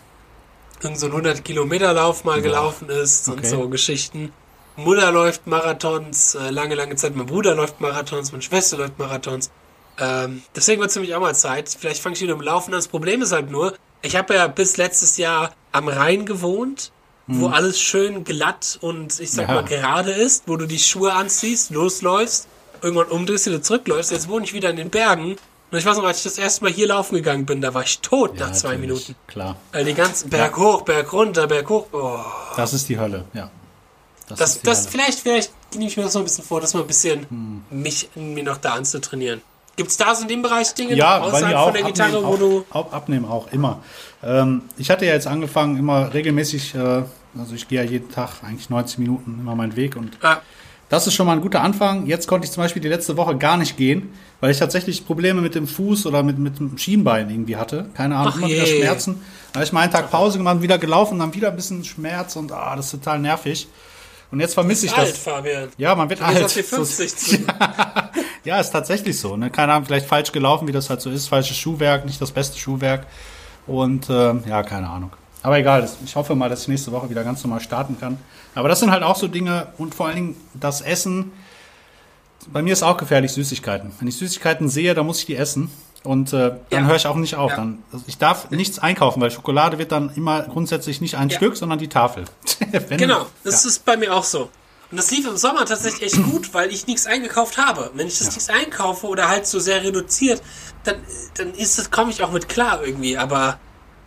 irgend so ein 100 Kilometer Lauf mal gelaufen ist und Okay. so Geschichten. Mutter läuft Marathons, äh, lange, lange Zeit. Mein Bruder läuft Marathons, meine Schwester läuft Marathons. Ähm, deswegen wird es für mich auch mal Zeit. Vielleicht fange ich wieder mit dem Laufen an. Das Problem ist halt nur, ich habe ja bis letztes Jahr am Rhein gewohnt, wo alles schön glatt und ich sag Ja. mal gerade ist, wo du die Schuhe anziehst, losläufst, irgendwann umdrehst, wieder zurückläufst. Jetzt wohne ich wieder in den Bergen. Und ich weiß noch, als ich das erste Mal hier laufen gegangen bin, da war ich tot nach zwei natürlich. Minuten. Klar. Weil die ganzen Berg hoch, Berg runter, Berg hoch. Oh. Das ist die Hölle, ja. Das, ist die das, Hölle. vielleicht, vielleicht nehme ich mir das noch ein bisschen vor, das mal ein bisschen mich mir noch da anzutrainieren. Gibt's da so in dem Bereich Dinge Ja, außerhalb auch. von der Gitarre, abnehmen, wo du. auch, auch abnehmen auch immer. Ähm, ich hatte ja jetzt angefangen, immer regelmäßig, äh, also ich gehe ja jeden Tag eigentlich 90 Minuten immer meinen Weg und Ah, das ist schon mal ein guter Anfang. Jetzt konnte ich zum Beispiel die letzte Woche gar nicht gehen, weil ich tatsächlich Probleme mit dem Fuß oder mit, mit dem Schienbein irgendwie hatte. Keine Ahnung, Ach immer wieder. Schmerzen. Da habe ich mal einen Tag Pause gemacht, wieder gelaufen, dann wieder ein bisschen Schmerz und ah, das ist total nervig. Und jetzt vermisse ich alt, das. Fabian. Ja, man wird Du alt. auf die 50 zu. Ja, ist tatsächlich so. Ne? Keine Ahnung, vielleicht falsch gelaufen, wie das halt so ist. Falsches Schuhwerk, nicht das beste Schuhwerk. Und ähm, ja, keine Ahnung. Aber egal, ich hoffe mal, dass ich nächste Woche wieder ganz normal starten kann. Aber das sind halt auch so Dinge und vor allen Dingen das Essen. Bei mir ist auch gefährlich Süßigkeiten. Wenn ich Süßigkeiten sehe, dann muss ich die essen. Und äh, dann Ja. höre ich auch nicht auf. Ja. Dann, also ich darf nichts einkaufen, weil Schokolade wird dann immer grundsätzlich nicht ein Ja. Stück, sondern die Tafel. Genau, das ist bei mir auch so. Und das lief im Sommer tatsächlich echt gut, weil ich nichts eingekauft habe. Wenn ich das nichts einkaufe oder halt so sehr reduziert, dann, dann ist das, komme ich auch mit klar irgendwie. Aber,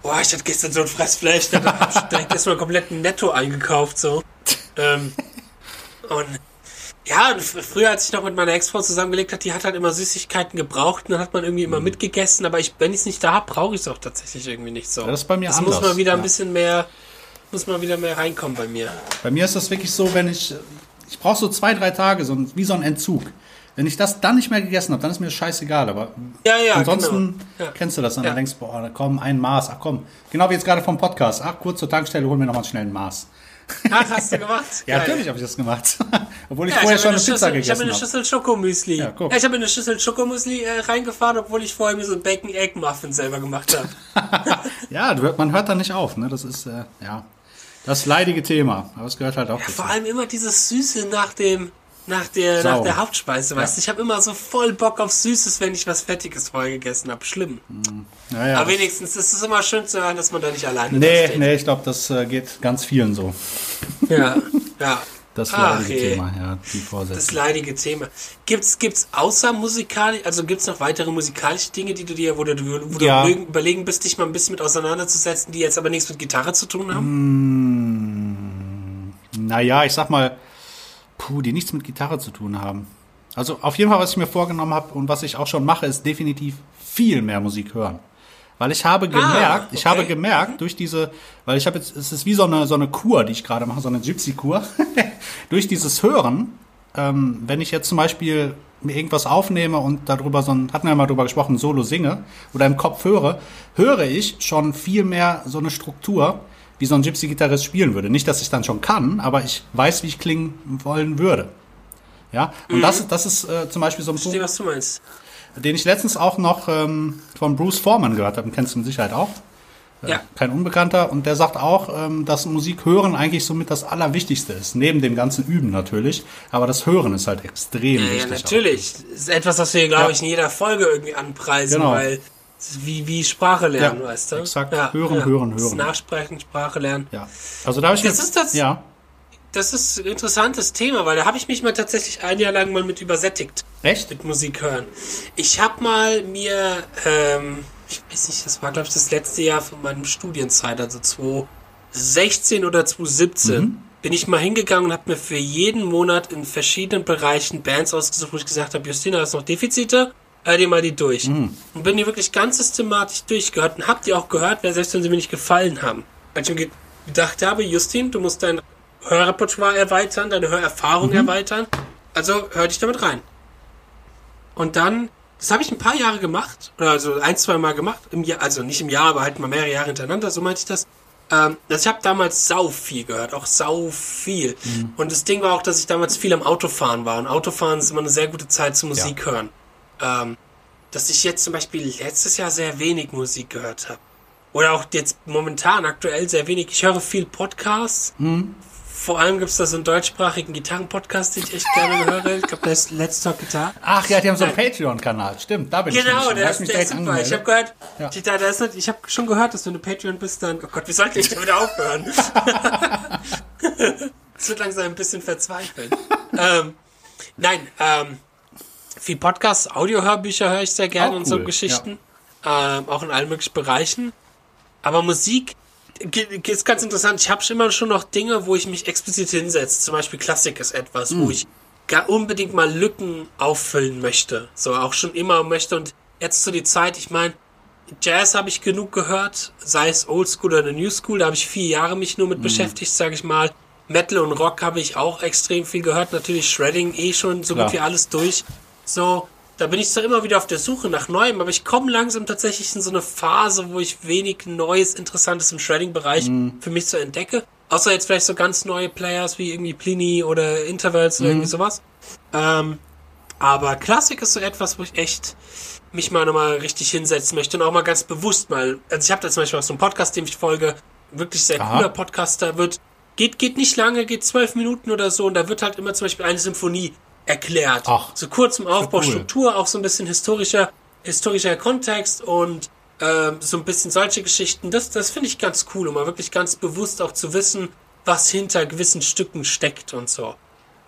boah, ich hatte gestern so ein Fressfleisch, da hab ich direkt erstmal komplett ein Netto eingekauft, so. Ähm, und ja, und fr- früher, als ich noch mit meiner Ex-Frau zusammengelebt hat, die hat halt immer Süßigkeiten gebraucht und dann hat man irgendwie Mhm. immer mitgegessen, aber ich, wenn ich es nicht da habe, brauche ich es auch tatsächlich irgendwie nicht so. Das ist bei mir das muss anders, man wieder ein ja. bisschen mehr, muss man wieder mehr reinkommen bei mir. Bei mir ist das wirklich so, wenn ich, ich brauche so zwei, drei Tage, so ein, wie so ein Entzug. Wenn ich das dann nicht mehr gegessen habe, dann ist mir das scheißegal. Aber Ja, ja, ansonsten genau. Ja. kennst du das. Und dann denkst du, boah, komm, ein Maß. Ach komm, genau wie jetzt gerade vom Podcast. Ach, kurz zur Tankstelle, hol mir noch mal schnell ein Maß. Ach, hast du gemacht? Ja, Geil. natürlich habe ich das gemacht. obwohl ich Ja, vorher ich schon eine eine Pizza Schüssel, ich habe gegessen eine habe. Schüssel Schokomüsli. Ja, guck. ich habe eine Schüssel Schokomüsli äh, reingefahren, obwohl ich vorher mir so ein Bacon Egg Muffin selber gemacht habe. Ja, man hört da nicht auf. Ne? Das ist, äh, ja, das leidige Thema. Aber es gehört halt auch dazu. Vor allem immer dieses Süße nach dem nach der Sau. nach der Hauptspeise, weißt du? Ich habe immer so voll Bock auf Süßes, wenn ich was Fettiges vorher gegessen habe. Schlimm. Ja, ja. Aber wenigstens ist es immer schön zu hören, dass man da nicht alleine da Nee, nee, ich glaube, das äh, geht ganz vielen so. Ja, ja. Das Ach, leidige je. Thema, ja, die Das Vorsätze. leidige Thema. Gibt's, gibt's außer musikalisch, also gibt's noch weitere musikalische Dinge, die du dir, wo du, wo du Ja. überlegen, überlegen bist, dich mal ein bisschen mit auseinanderzusetzen, die jetzt aber nichts mit Gitarre zu tun haben? Naja, ich sag mal, puh, die nichts mit Gitarre zu tun haben. Also auf jeden Fall, was ich mir vorgenommen habe und was ich auch schon mache, ist definitiv viel mehr Musik hören. Weil ich habe gemerkt, Ah, okay. ich habe gemerkt durch diese, weil ich habe jetzt, es ist wie so eine so eine Kur, die ich gerade mache, so eine Gypsy-Kur. durch dieses Hören, ähm, wenn ich jetzt zum Beispiel mir irgendwas aufnehme und darüber so ein, hatten wir mal drüber gesprochen, Solo singe oder im Kopf höre, höre ich schon viel mehr so eine Struktur, wie so ein Gypsy-Gitarrist spielen würde. Nicht, dass ich dann schon kann, aber ich weiß, wie ich klingen wollen würde. Ja, und das, das ist äh, zum Beispiel so ein Ich verstehe, Punkt, was du meinst. Den ich letztens auch noch ähm, von Bruce Foreman gehört habe, den kennst du mit Sicherheit auch. Äh, Ja. Kein Unbekannter. Und der sagt auch, ähm, dass Musik hören eigentlich somit das Allerwichtigste ist. Neben dem ganzen Üben natürlich. Aber das Hören ist halt extrem Ja, ja, wichtig. natürlich. Das ist etwas, was wir, glaube Ja. ich, in jeder Folge irgendwie anpreisen, Genau. weil wie, wie Sprache lernen, Ja, weißt du? exakt. Hören, hören, Das ist hören. Nachsprechen, Sprache lernen. Auch. Ja. Also da habe ich Das jetzt, ist das- Ja. Das ist ein interessantes Thema, weil da habe ich mich mal tatsächlich ein Jahr lang mal mit übersättigt. Echt? mit Musik hören. Ich habe mal mir, ähm, ich weiß nicht, das war glaube ich das letzte Jahr von meinem Studienzeit, also 2016 oder 2017, Mhm. bin ich mal hingegangen und habe mir für jeden Monat in verschiedenen Bereichen Bands ausgesucht, wo ich gesagt habe, Justina, hast noch Defizite? Hör dir mal die durch. Mhm. Und bin die wirklich ganz systematisch durchgehört und hab die auch gehört, wer selbst wenn sie mir nicht gefallen haben. Weil ich mir ge- gedacht habe, Justin, du musst dein Hörrepertoire erweitern, deine Hörerfahrung Mhm. erweitern. Also hör dich damit rein. Und dann, das habe ich ein paar Jahre gemacht, oder also ein, zwei Mal gemacht, im Jahr, also nicht im Jahr, aber halt mal mehrere Jahre hintereinander, so meinte ich das. Ähm, also ich habe damals sau viel gehört, auch sau viel. Und das Ding war auch, dass ich damals viel am Autofahren war. Und Autofahren ist immer eine sehr gute Zeit zum Musik hören. Ähm, dass ich jetzt zum Beispiel letztes Jahr sehr wenig Musik gehört habe. Oder auch jetzt momentan aktuell sehr wenig. Ich höre viel Podcasts. Vor allem gibt es da so einen deutschsprachigen Gitarrenpodcast, den ich echt gerne höre. Ich glaube, der ist Let's Talk Guitar. Ach ja, die haben so einen. Patreon-Kanal. Stimmt, da bin ich Genau, schon. Da der ist, ich der ist super. Ich habe angemeldet. gehört, Ja. Ist nicht, ich habe schon gehört, dass du eine Patreon bist. Dann, oh Gott, wie sollte ich denn wieder aufhören? Es wird langsam ein bisschen verzweifeln. ähm, nein, ähm, viel Podcasts, Audiohörbücher höre ich sehr gerne Auch und so cool, Geschichten. Ähm, auch in allen möglichen Bereichen. Aber Musik ist ganz interessant. Ich habe immer schon noch Dinge, wo ich mich explizit hinsetze. Zum Beispiel Klassik ist etwas, Hm. wo ich gar unbedingt mal Lücken auffüllen möchte. So auch schon immer möchte. Und jetzt zu die Zeit, ich meine, Jazz habe ich genug gehört, sei es Oldschool oder New School, da habe ich vier Jahre mich Hm. nur mit beschäftigt, sage ich mal. Metal und Rock habe ich auch extrem viel gehört, natürlich Shredding eh schon so Klar. gut wie alles durch. So, da bin ich zwar immer wieder auf der Suche nach Neuem, aber ich komme langsam tatsächlich in so eine Phase, wo ich wenig Neues, Interessantes im Shredding-Bereich Mhm. für mich so entdecke. Außer jetzt vielleicht so ganz neue Players wie irgendwie Pliny oder Intervals oder irgendwie sowas. Ähm, aber Klassik ist so etwas, wo ich echt mich mal nochmal richtig hinsetzen möchte und auch mal ganz bewusst mal. Also ich habe da zum Beispiel auch so einen Podcast, dem ich folge, wirklich sehr Aha. cooler Podcast, da wird, geht, geht nicht lange, geht zwölf Minuten oder so und da wird halt immer zum Beispiel eine Symphonie erklärt. Ach, so kurz im Aufbau, cool. Struktur, auch so ein bisschen historischer, historischer Kontext und ähm, so ein bisschen solche Geschichten. Das, das finde ich ganz cool, um mal wirklich ganz bewusst auch zu wissen, was hinter gewissen Stücken steckt und so.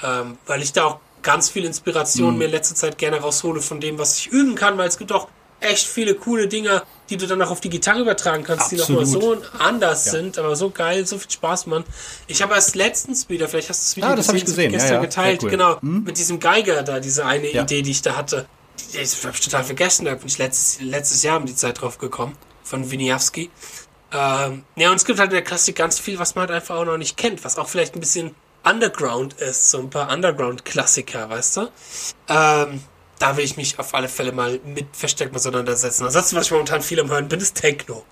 Ähm, weil ich da auch ganz viel Inspiration Mhm. mir in letzter Zeit gerne raushole von dem, was ich üben kann, weil es gibt auch echt viele coole Dinge, die du dann auch auf die Gitarre übertragen kannst, die nochmal so Absolut. anders Ja. sind, aber so geil, so viel Spaß, Mann. Ich habe erst letztens wieder, vielleicht hast du es wieder Ah, das hab ich gesehen, ja, gestern ja, geteilt, sehr cool. genau, mit diesem Geiger da, diese eine Ja. Idee, die ich da hatte. Das habe ich total vergessen, da bin ich letztes, letztes Jahr um die Zeit drauf gekommen, von Winiawski. Ähm, ja, und es gibt halt in der Klassik ganz viel, was man halt einfach auch noch nicht kennt, was auch vielleicht ein bisschen Underground ist, so ein paar Underground-Klassiker, weißt du? Ähm, da will ich mich auf alle Fälle mal mit verstärkt auseinandersetzen. Ansonsten, was ich momentan viel am Hören bin, ist Techno.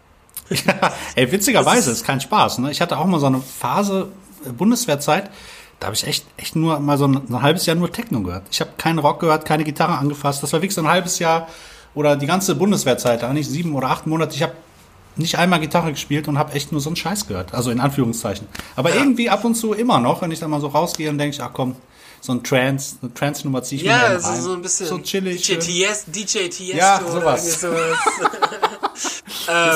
Ey, witzigerweise ist kein Spaß. Ne? Ich hatte auch mal so eine Phase äh, Bundeswehrzeit, da habe ich echt, echt nur mal so ein, ein halbes Jahr nur Techno gehört. Ich habe keinen Rock gehört, keine Gitarre angefasst. Das war wirklich so ein halbes Jahr oder die ganze Bundeswehrzeit, da nicht sieben oder acht Monate. Ich habe nicht einmal Gitarre gespielt und habe echt nur so einen Scheiß gehört. Also in Anführungszeichen. Aber Ja. irgendwie ab und zu immer noch, wenn ich dann mal so rausgehe und denke ach komm, so ein Trance, eine Trance-Nummer ziehe ich mir Ja, also rein. so ein bisschen So chillig. DJ. TS, DJ TS Ja, oder sowas. irgendwie sowas.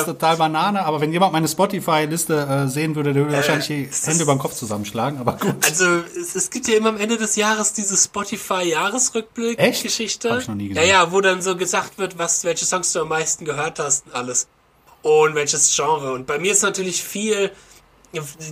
ist total Banane, aber wenn jemand meine Spotify-Liste äh, sehen würde, der würde wahrscheinlich die Hände über den Kopf zusammenschlagen, aber gut. Also es, es gibt ja immer am Ende des Jahres diese? Spotify-Jahresrückblick-Geschichte. Hab ich noch nie Ja, gesehen. ja, wo dann so gesagt wird, was, welche Songs du am meisten gehört hast und alles. Und welches Genre. Und bei mir ist natürlich viel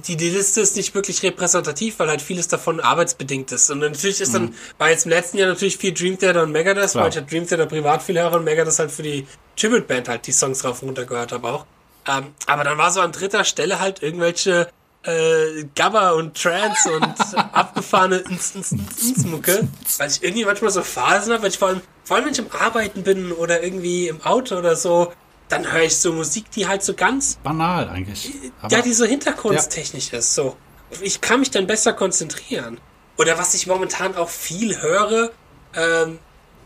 die, die Liste ist nicht wirklich repräsentativ, weil halt vieles davon arbeitsbedingt ist. Und natürlich ist dann, war jetzt im letzten Jahr natürlich viel Dream Theater und Megadeth, weil ich halt Dream Theater privat viel höre und Megadeth halt für die Tribute Band halt die Songs rauf und runter gehört habe auch. Ähm, aber dann war so an dritter Stelle halt irgendwelche äh, Gabba und Trance und abgefahrene Mucke, weil ich irgendwie manchmal so Phasen habe, weil ich vor allem, vor allem wenn ich im Arbeiten bin oder irgendwie im Auto oder so, dann höre ich so Musik, die halt so ganz Banal eigentlich. Aber ja, die so hintergrundstechnisch ist. So. Ich kann mich dann besser konzentrieren. Oder was ich momentan auch viel höre, ähm,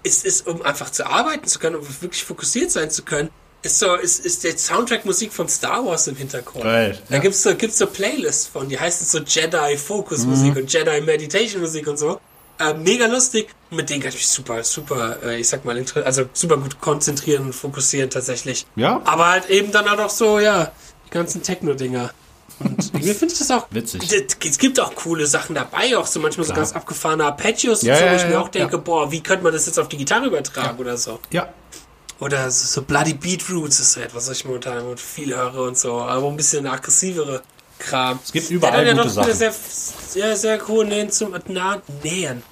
ist, ist, um einfach zu arbeiten zu können, um wirklich fokussiert sein zu können, ist so, ist, ist der Soundtrack-Musik von Star Wars im Hintergrund. Geil, Da ja. gibt's so, gibt's so Playlists von, die heißen so Jedi Focus Musik und Jedi Meditation Musik und so. Äh, mega lustig. Mit denen kann ich mich super, super, äh, ich sag mal, also super gut konzentrieren und fokussieren tatsächlich. Ja. Aber halt eben dann auch noch so, ja, die ganzen Techno-Dinger. Und irgendwie finde ich das auch Witzig. Es gibt auch coole Sachen dabei, auch so manchmal so Klar. ganz abgefahrene Arpeggios Ja, und so, wo ich ja, mir ja, auch denke, boah, wie könnte man das jetzt auf die Gitarre übertragen oder so. Ja, Oder so, so Bloody Beetroots ist so etwas, was ich momentan viel höre und so, aber ein bisschen aggressivere Kram. Es gibt überall ja gute Sachen. sehr, sehr, sehr hohe Nähen zum Nähen.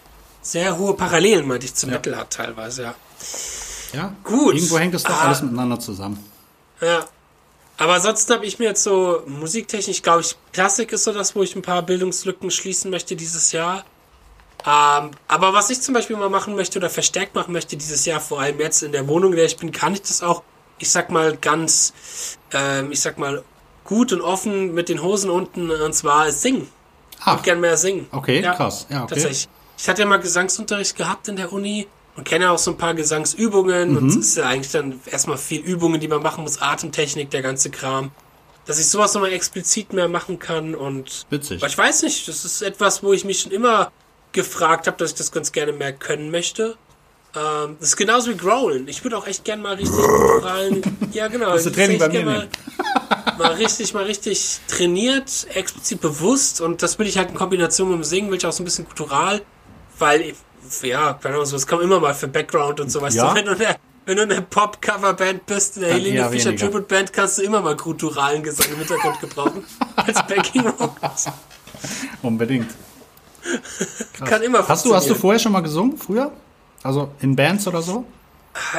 Sehr hohe Parallelen, meinte ich, zum Ja. Metal hat teilweise, ja. ja. Gut. Irgendwo hängt es doch Ah. alles miteinander zusammen. Ja. Aber ansonsten habe ich mir jetzt so musiktechnisch, glaube ich, Klassik ist so das, wo ich ein paar Bildungslücken schließen möchte dieses Jahr. Ähm, aber was ich zum Beispiel mal machen möchte oder verstärkt machen möchte dieses Jahr, vor allem jetzt in der Wohnung, in der ich bin, kann ich das auch, ich sag mal, ganz, ähm, ich sag mal, gut und offen mit den Hosen unten, und zwar singen. Ich Ah, würde gern mehr singen. Okay, krass. Ja, okay. Tatsächlich. Ich hatte ja mal Gesangsunterricht gehabt in der Uni und kenne auch so ein paar Gesangsübungen. Mhm. Und es ist ja eigentlich dann erstmal viel Übungen, die man machen muss, Atemtechnik, der ganze Kram. Dass ich sowas nochmal explizit mehr machen kann und. Witzig. Aber ich weiß nicht, das ist etwas, wo ich mich schon immer gefragt habe, dass ich das ganz gerne mehr können möchte. Ähm, das ist genauso wie Growlen. Ich würde auch echt gern mal richtig oralen. Ja, genau. Du ich Training bei mir mal, mal richtig, mal richtig trainiert, explizit bewusst und das will ich halt in Kombination mit dem Singen, will ich auch so ein bisschen kultural, weil, ja, keine Ahnung, so, es kommt immer mal für Background und so, weißt Ja. wenn du eine, wenn du eine Pop-Cover-Band bist, eine Helene Fischer. Tribute-Band, kannst du immer mal kulturalen Gesang im Hintergrund gebrauchen, als backing vocals Unbedingt. Kann immer Hast du, hast du vorher schon mal gesungen? Früher? Also in Bands oder so?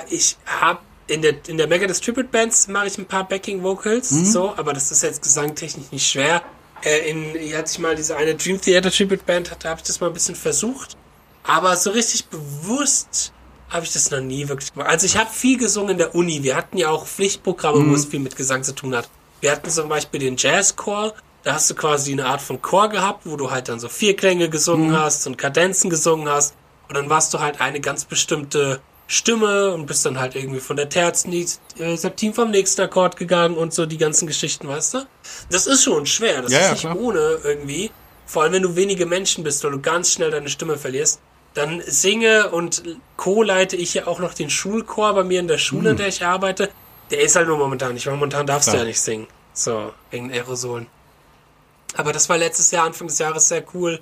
Ich habe in der, in der Megadeth Tribute Bands mache ich ein paar Backing Vocals, Mhm. so, aber das ist jetzt gesangtechnisch nicht schwer. Äh, in, hier hatte ich mal diese eine Dream Theater Tribute Band, da habe ich das mal ein bisschen versucht. Aber so richtig bewusst habe ich das noch nie wirklich gemacht. Also ich habe viel gesungen in der Uni. Wir hatten ja auch Pflichtprogramme, Mhm. wo es viel mit Gesang zu tun hat. Wir hatten zum Beispiel den Jazzchor. Da hast du quasi eine Art von Chor gehabt, wo du halt dann so Vierklänge gesungen Mhm. hast und Kadenzen gesungen hast. Und dann warst du halt eine ganz bestimmte Stimme und bist dann halt irgendwie von der Terz in die äh, Septim vom nächsten Akkord gegangen und so die ganzen Geschichten, weißt du? Das ist schon schwer. Das Ja, ist ja, nicht klar. ohne irgendwie. Vor allem, wenn du wenige Menschen bist oder du ganz schnell deine Stimme verlierst. Dann singe und co-leite ich ja auch noch den Schulchor bei mir in der Schule, in der ich arbeite. Der ist halt nur momentan nicht, weil momentan darfst du Klar. ja nicht singen. So, wegen Aerosolen. Aber das war letztes Jahr, Anfang des Jahres, sehr cool.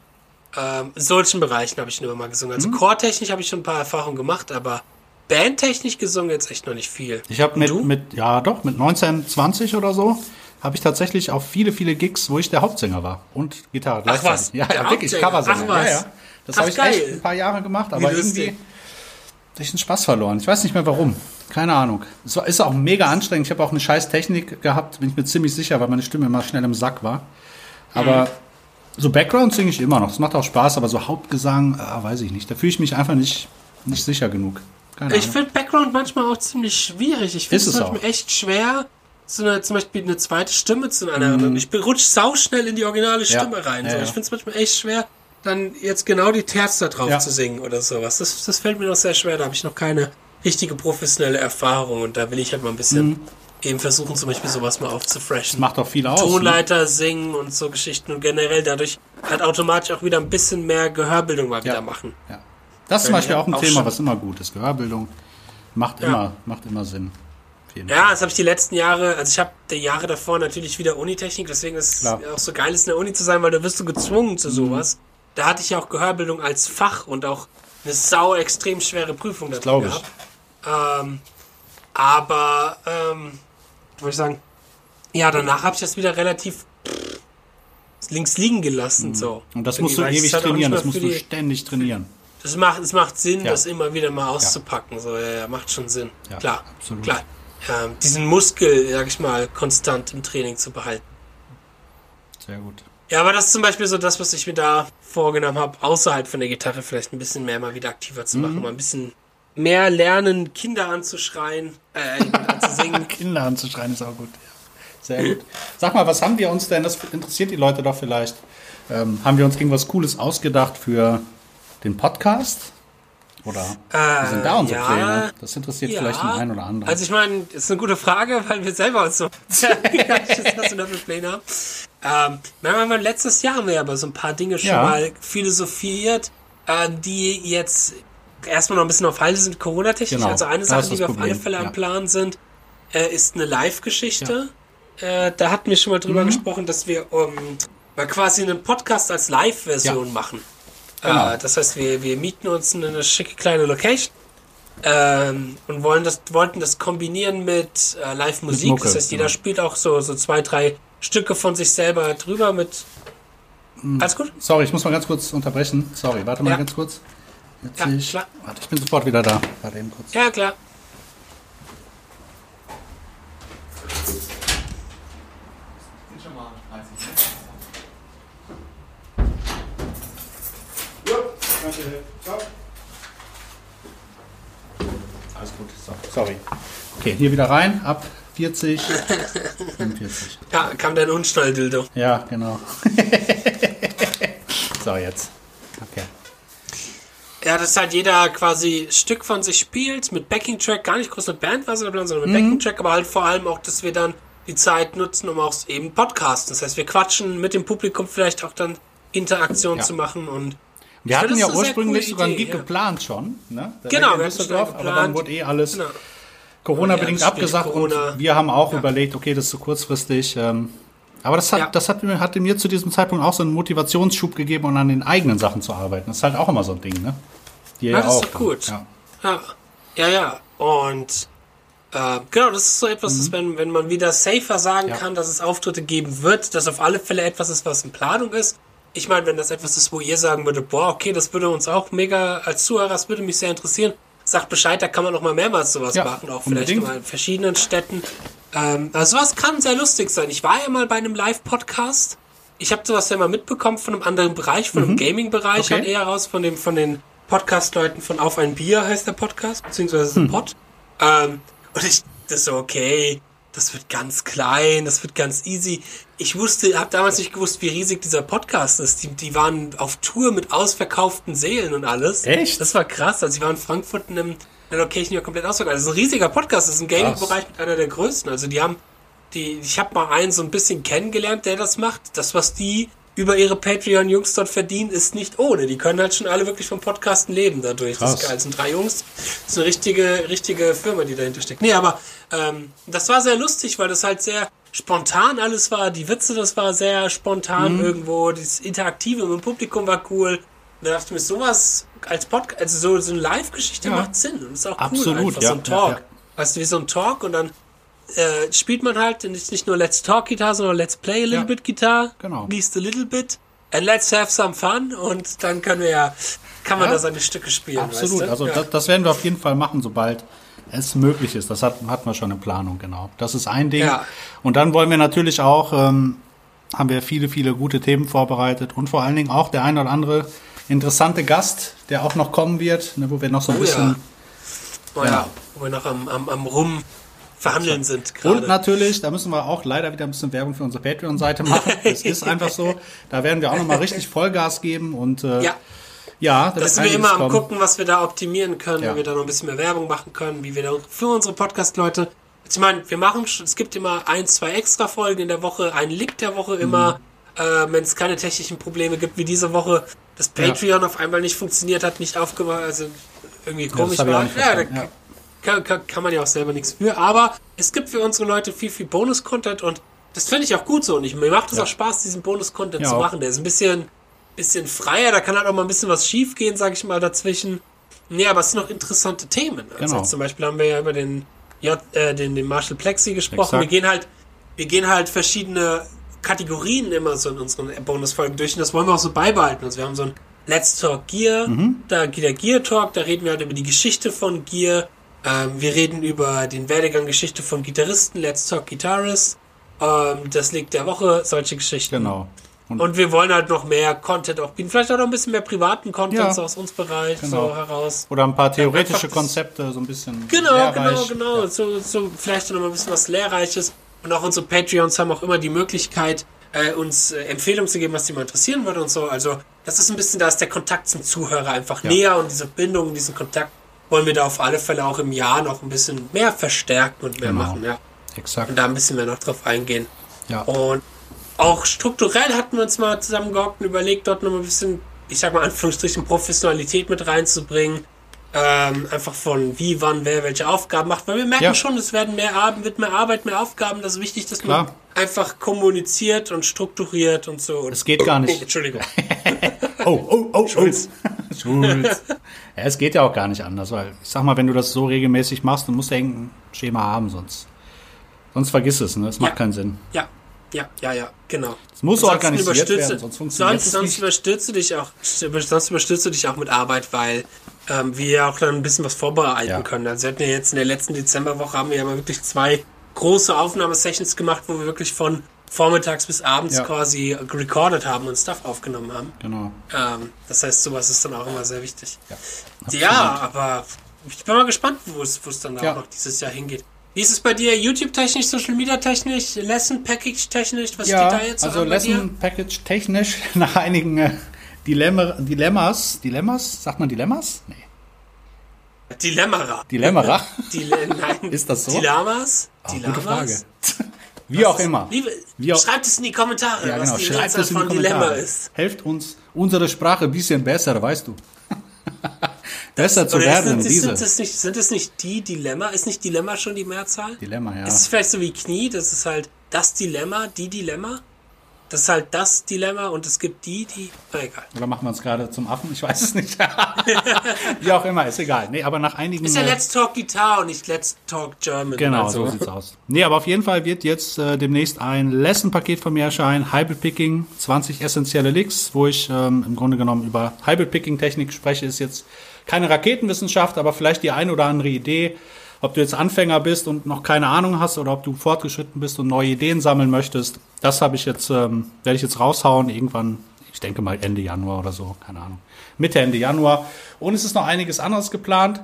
Ähm, in solchen Bereichen habe ich nur mal gesungen. Also chortechnisch habe ich schon ein paar Erfahrungen gemacht, aber bandtechnisch gesungen jetzt echt noch nicht viel. Ich habe mit, du? mit, ja doch, mit 19, 20 oder so, habe ich tatsächlich auf viele, viele Gigs, wo ich der Hauptsänger war und Gitarre Ach was, Ja, ja, wirklich. Coversänger. Ach was. Ja, ja. Das habe ich geil. echt ein paar Jahre gemacht, aber irgendwie habe ich den Spaß verloren. Ich weiß nicht mehr warum. Keine Ahnung. Es war- ist auch mega anstrengend. Ich habe auch eine scheiß Technik gehabt, bin ich mir ziemlich sicher, weil meine Stimme immer schnell im Sack war. Aber Mhm. so Background singe ich immer noch. Das macht auch Spaß, aber so Hauptgesang, ah, weiß ich nicht. Da fühle ich mich einfach nicht, nicht sicher genug. Keine Ich finde Background manchmal auch ziemlich schwierig. Ich finde es manchmal auch. echt schwer, so eine, zum Beispiel eine zweite Stimme zu einer anderen. Ich rutsch sauschnell in die originale Mhm. Ja. Stimme rein. Ja, so. ja. Ich finde es manchmal echt schwer, dann jetzt genau die Terz da drauf Ja. zu singen oder sowas. Das, das fällt mir noch sehr schwer. Da habe ich noch keine richtige professionelle Erfahrung und da will ich halt mal ein bisschen eben versuchen, zum Beispiel sowas mal aufzufreshen. Mhm. Macht auch viel aus. Ne? Tonleiter singen und so Geschichten und generell dadurch halt automatisch auch wieder ein bisschen mehr Gehörbildung mal wieder Ja. machen. Ja. Das ist zum Beispiel auch ein auch Thema, schon. was immer gut ist. Gehörbildung macht immer, macht immer Sinn. Ja, das habe ich die letzten Jahre, also ich habe die Jahre davor natürlich wieder Unitechnik, deswegen ist es auch so geil, ist in der Uni zu sein, weil da wirst du gezwungen zu sowas. Da hatte ich ja auch Gehörbildung als Fach und auch eine sau extrem schwere Prüfung dazu glaube ich. Ähm, aber, ähm, wollte ich sagen, ja, danach habe ich das wieder relativ, links liegen gelassen. So. Und das musst du ewig trainieren, das musst du ständig trainieren. Das macht, es macht Sinn, Ja. das immer wieder mal auszupacken. So, ja, ja, macht schon Sinn. Ja, klar, absolut. klar. Ähm, diesen Muskel, sag ich mal, konstant im Training zu behalten. Sehr gut. Ja, aber das ist zum Beispiel so das, was ich mir da vorgenommen habe, außerhalb von der Gitarre vielleicht ein bisschen mehr mal wieder aktiver zu Mhm. machen, mal ein bisschen mehr lernen, Kinder anzuschreien, äh, anzusingen. Kinder anzuschreien ist auch gut. Ja. Sehr gut. Sag mal, was haben wir uns denn, das interessiert die Leute doch vielleicht, ähm, haben wir uns irgendwas Cooles ausgedacht für den Podcast? Oder wie sind da unsere ja. Pläne? Das interessiert vielleicht den einen oder anderen. Also ich meine, das ist eine gute Frage, weil wir selber uns so was wir da für Pläne haben. Ähm, haben letztes Jahr haben wir aber so ein paar Dinge schon Ja. mal philosophiert, äh, die jetzt erstmal noch ein bisschen auf Halde sind, Corona-technisch. Genau, also eine Sache, die wir auf alle Problem, Fälle ja. am Plan sind, äh, ist eine Live-Geschichte. Äh, da hatten wir schon mal Mhm. drüber gesprochen, dass wir um, mal quasi einen Podcast als Live-Version Ja. machen. Genau. Äh, das heißt, wir, wir mieten uns eine schicke kleine Location ähm, und wollen das, wollten das kombinieren mit äh, Live-Musik. Das heißt, jeder genau. spielt auch so, so zwei, drei Stücke von sich selber drüber mit. Hm. Alles gut? Sorry, ich muss mal ganz kurz unterbrechen. Sorry, warte mal Ja. ganz kurz. Jetzt Ja, ich, klar. warte, ich bin sofort wieder da. Warte eben kurz. Ja, klar. Alles gut, so, sorry. Okay, hier wieder rein, ab 40, 45. Ja, kam dein Unschnall-Dildo. Ja, genau. so, jetzt. Okay. Ja, dass halt jeder quasi Stück von sich spielt, mit Backing-Track, gar nicht groß mit Band, was sondern Mhm. mit Backing-Track, aber halt vor allem auch, dass wir dann die Zeit nutzen, um auch eben Podcasten. Das heißt, wir quatschen mit dem Publikum vielleicht auch dann Interaktion Ja. zu machen und Wir hatten ja ursprünglich sogar einen Gig ja. geplant schon. Ne? Der Genau, wir hatten schon Düsseldorf, aber dann geplant. wurde eh alles Genau. Corona-bedingt abgesagt Corona. und wir haben auch Ja. überlegt, okay, das ist zu kurzfristig. Ähm, aber das hat, Ja. das hat, mir- hatte mir zu diesem Zeitpunkt auch so einen Motivationsschub gegeben, um an den eigenen Sachen zu arbeiten. Das ist halt auch immer so ein Ding, ne? Dir Ja, ja das ist auch. doch gut. Ja. Ja, ja. Und äh, genau, das ist so etwas, dass wenn, wenn man wieder safer sagen Mhm. Kann, dass es Auftritte geben wird, dass auf alle Fälle etwas ist, was in Planung ist. Ich meine, wenn das etwas ist, wo ihr sagen würdet, boah, okay, das würde uns auch mega als Zuhörer, das würde mich sehr interessieren, sagt Bescheid, da kann man noch mal mehrmals sowas Ja, machen, auch vielleicht unbedingt. mal in verschiedenen Städten. Ähm, also sowas kann sehr lustig sein. Ich war ja mal bei einem Live-Podcast. Ich habe sowas ja mal mitbekommen von einem anderen Bereich, von einem Gaming-Bereich Mhm. Okay. halt eher raus, von dem, von den Podcast-Leuten von Auf ein Bier heißt der Podcast, beziehungsweise Hm. Pod. Ähm, und ich das so, okay, das wird ganz klein, das wird ganz easy. Ich wusste, habe damals nicht gewusst, wie riesig dieser Podcast ist. Die, die waren auf Tour mit ausverkauften Seelen und alles. Echt? Das war krass. Also ich war in Frankfurt in einem, in einer Location, war komplett ausverkauft. Das ist ein riesiger Podcast, das ist ein Gaming-Bereich mit einer der größten. Also die haben, die, ich habe mal einen so ein bisschen kennengelernt, der das macht. Das, was die über ihre Patreon-Jungs dort verdienen, ist nicht ohne. Die können halt schon alle wirklich vom Podcasten leben dadurch. Das ist Krass. geil. Das sind drei Jungs. Das ist eine richtige, richtige Firma, die dahinter steckt. Nee, aber ähm, das war sehr lustig, weil das halt sehr spontan alles war. Die Witze, das war sehr spontan Mhm. irgendwo. Das Interaktive mit dem Publikum war cool. Da dachte ich mir, sowas als Podcast, also so, so eine Live-Geschichte Ja. macht Sinn. Und ist auch cool. Absolut, einfach ja, so ein ja, Talk. ja. Weißt du, wie so ein Talk und dann äh, spielt man halt nicht, nicht nur Let's Talk Guitar, sondern Let's Play a little Ja. bit Guitar. Genau. Least a little bit. And let's have some fun. Und dann können wir ja, kann man Ja. da seine Stücke spielen. Absolut. Weißt du? Also ja. das, das werden wir auf jeden Fall machen, sobald es möglich ist. Das hat, hatten wir schon in Planung, genau. Das ist ein Ding. Und dann wollen wir natürlich auch, ähm, haben wir viele, viele gute Themen vorbereitet und vor allen Dingen auch der ein oder andere interessante Gast, der auch noch kommen wird, ne, wo wir noch so ein Oh bisschen. ja. Oh ja, Ja. wo wir noch am, am, am Rum verhandeln sind Und gerade. natürlich, da müssen wir auch leider wieder ein bisschen Werbung für unsere Patreon-Seite machen. Es ist einfach so. Da werden wir auch nochmal richtig Vollgas geben und äh, Ja, ja, da sind wir immer am kommen. gucken, was wir da optimieren können, Ja. wie wir da noch ein bisschen mehr Werbung machen können, wie wir da für unsere Podcast-Leute. Ich meine, wir machen, schon- es gibt immer ein, zwei extra Folgen in der Woche, ein Lick der Woche immer, Mhm. äh, wenn es keine technischen Probleme gibt, wie diese Woche, das Patreon auf einmal nicht funktioniert hat, nicht aufgemacht, also irgendwie komisch auch war. Ja, da ja. Kann, kann, kann man ja auch selber nichts für, aber es gibt für unsere Leute viel, viel Bonus-Content und das finde ich auch gut so und ich, mir macht es Ja. auch Spaß, diesen Bonus-Content Ja, zu machen. Der ist ein bisschen, bisschen freier, da kann halt auch mal ein bisschen was schief gehen, sag ich mal, dazwischen. Nee, aber es sind noch interessante Themen. Also Genau. zum Beispiel haben wir ja über den, J, äh, den, den Marshall Plexi gesprochen. Exakt. Wir gehen halt, wir gehen halt verschiedene Kategorien immer so in unseren Bonusfolgen durch und das wollen wir auch so beibehalten. Also wir haben so ein Let's Talk Gear, Mhm. da geht der Gear Talk, da reden wir halt über die Geschichte von Gear. Ähm, wir reden über den Werdegang Geschichte von Gitarristen, Let's Talk Guitarist. Ähm, das Lied der Woche, solche Geschichten. Genau. Und, Und wir wollen halt noch mehr Content auch bieten. Vielleicht auch noch ein bisschen mehr privaten Content Ja. aus uns Bereich Genau. so heraus. oder ein paar theoretische das- Konzepte, so ein bisschen Genau, lehrreich. genau, genau. So, so vielleicht noch mal ein bisschen was Lehrreiches. Und auch unsere Patreons haben auch immer die Möglichkeit, äh, uns äh, Empfehlungen zu geben, was die mal interessieren würde und so. Also das ist ein bisschen, da ist der Kontakt zum Zuhörer einfach Ja. näher und diese Bindung, diesen Kontakt wollen wir da auf alle Fälle auch im Jahr noch ein bisschen mehr verstärken und mehr Genau. machen, ja. Exakt. Und da ein bisschen mehr noch drauf eingehen. Ja. Und auch strukturell hatten wir uns mal zusammengehockt und überlegt, dort noch ein bisschen, ich sag mal Anführungsstrichen, Professionalität mit reinzubringen. Ähm, einfach von wie, wann, wer welche Aufgaben macht. Weil wir merken Ja. schon, es werden mehr Arbeit, wird mehr Arbeit, mehr Aufgaben. Das ist wichtig, dass man Klar. einfach kommuniziert und strukturiert und so. Es geht gar oh, nicht. Entschuldigung. Oh, oh, oh, Schulz. Oh. Schulz. Ja, es geht ja auch gar nicht anders, weil ich sag mal, wenn du das so regelmäßig machst, dann musst du irgendein Schema haben, sonst, sonst vergiss es, ne? Es macht Ja. keinen Sinn. Ja, ja, ja, ja, genau. Es muss Ansonsten organisiert überstürze- werden, sonst funktioniert sonst, sonst nicht. überstürzt du dich auch, sonst überstürzt du dich auch mit Arbeit, weil ähm, wir ja auch dann ein bisschen was vorbereiten Ja. können. Also wir hatten ja jetzt in der letzten Dezemberwoche haben wir ja mal wirklich zwei große Aufnahmesessions gemacht, wo wir wirklich von vormittags bis abends Ja. quasi recorded haben und Stuff aufgenommen haben. Genau. Ähm, das heißt, sowas ist dann auch immer sehr wichtig. Ja, Ja, aber ich bin mal gespannt, wo es wo es dann Ja. auch noch dieses Jahr hingeht. Wie ist es bei dir YouTube-technisch, Social-Media-technisch, Lesson-Package-technisch? Was Ja, steht da jetzt so also an bei dir? Lesson Package technisch nach einigen äh, Dilemma, Dilemmas, Dilemmas, sagt man Dilemmas? Nee. Dilemmara. Dilemmara? Dile nein. Ist das so? Dilamas? Oh, gute Frage. Wie auch immer. Liebe, Wie auch- schreibt es in die Kommentare, Ja, genau. was die Schreibt Mehrzahl es in die von Dilemma ist. Helft uns, unsere Sprache ein bisschen besser, weißt du. Besser zu werden, sind, sind, es nicht, sind es nicht die Dilemma? Ist nicht Dilemma schon die Mehrzahl? Dilemma, ja. Ist es vielleicht so wie Knie? Das ist halt das Dilemma, die Dilemma? Das ist halt das Dilemma und es gibt die, die. Na egal. Oder machen wir uns gerade zum Affen? Ich weiß es nicht. Wie auch immer, ist egal. Nee, aber nach einigen. Ist ja Let's Talk Guitar und nicht Let's Talk German. Genau, also. so sieht's aus. Nee, aber auf jeden Fall wird jetzt äh, demnächst ein Lesson-Paket von mir erscheinen, Hybrid Picking, 20 essentielle Licks, wo ich ähm, im Grunde genommen über Hybrid Picking-Technik spreche, ist jetzt keine Raketenwissenschaft, aber vielleicht die ein oder andere Idee, ob du jetzt Anfänger bist und noch keine Ahnung hast oder ob du fortgeschritten bist und neue Ideen sammeln möchtest. Das habe ich jetzt, ähm, werde ich jetzt raushauen, irgendwann, ich denke mal Ende Januar oder so, keine Ahnung. Mitte, Ende Januar. Und es ist noch einiges anderes geplant.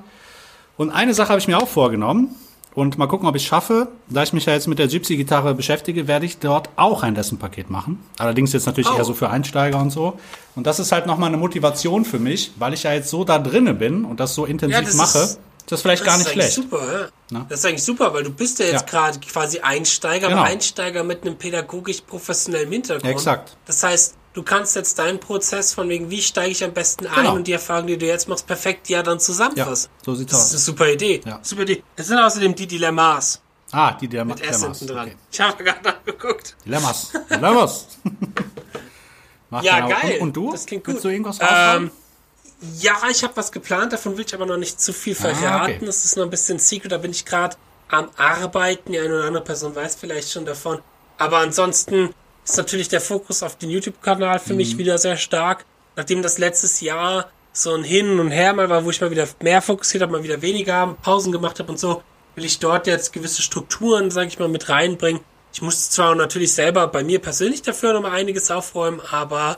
Und eine Sache habe ich mir auch vorgenommen. Und mal gucken, ob ich es schaffe. Da ich mich ja jetzt mit der Gypsy-Gitarre beschäftige, werde ich dort auch ein Lesson-Paket machen. Allerdings jetzt natürlich Oh. eher so für Einsteiger und so. Und das ist halt nochmal eine Motivation für mich, weil ich ja jetzt so da drinne bin und das so intensiv Ja, das mache. ist- das ist vielleicht gar nicht schlecht. Super, ja. Das ist eigentlich super, weil du bist ja jetzt Ja. gerade quasi Einsteiger, Genau. aber Einsteiger mit einem pädagogisch professionellen Hintergrund. Exakt. Das heißt, du kannst jetzt deinen Prozess von wegen, wie steige ich am besten ein Genau. und die Erfahrung, die du jetzt machst, perfekt ja dann zusammenfassen. Ja, so sieht's das aus. ist eine super Idee. Ja. Super Idee. Es sind außerdem die Dilemmas Ah, die Dilemma mit S Dilemmas. dran. Okay. Ich habe gerade nachgeguckt. Dilemmas. Dilemmas. Ja, genau. geil. Und, und du? Das klingt Willst gut. du irgendwas? Ähm, ja, ich habe was geplant, davon will ich aber noch nicht zu viel Ah, verraten. okay. Das ist noch ein bisschen Secret, da bin ich gerade am Arbeiten. Die eine oder andere Person weiß vielleicht schon davon. Aber ansonsten ist natürlich der Fokus auf den YouTube-Kanal für Mhm. mich wieder sehr stark. Nachdem das letztes Jahr so ein Hin und Her mal war, wo ich mal wieder mehr fokussiert habe, mal wieder weniger Pausen gemacht habe und so, will ich dort jetzt gewisse Strukturen, sage ich mal, mit reinbringen. Ich musste zwar natürlich selber bei mir persönlich dafür noch mal einiges aufräumen, aber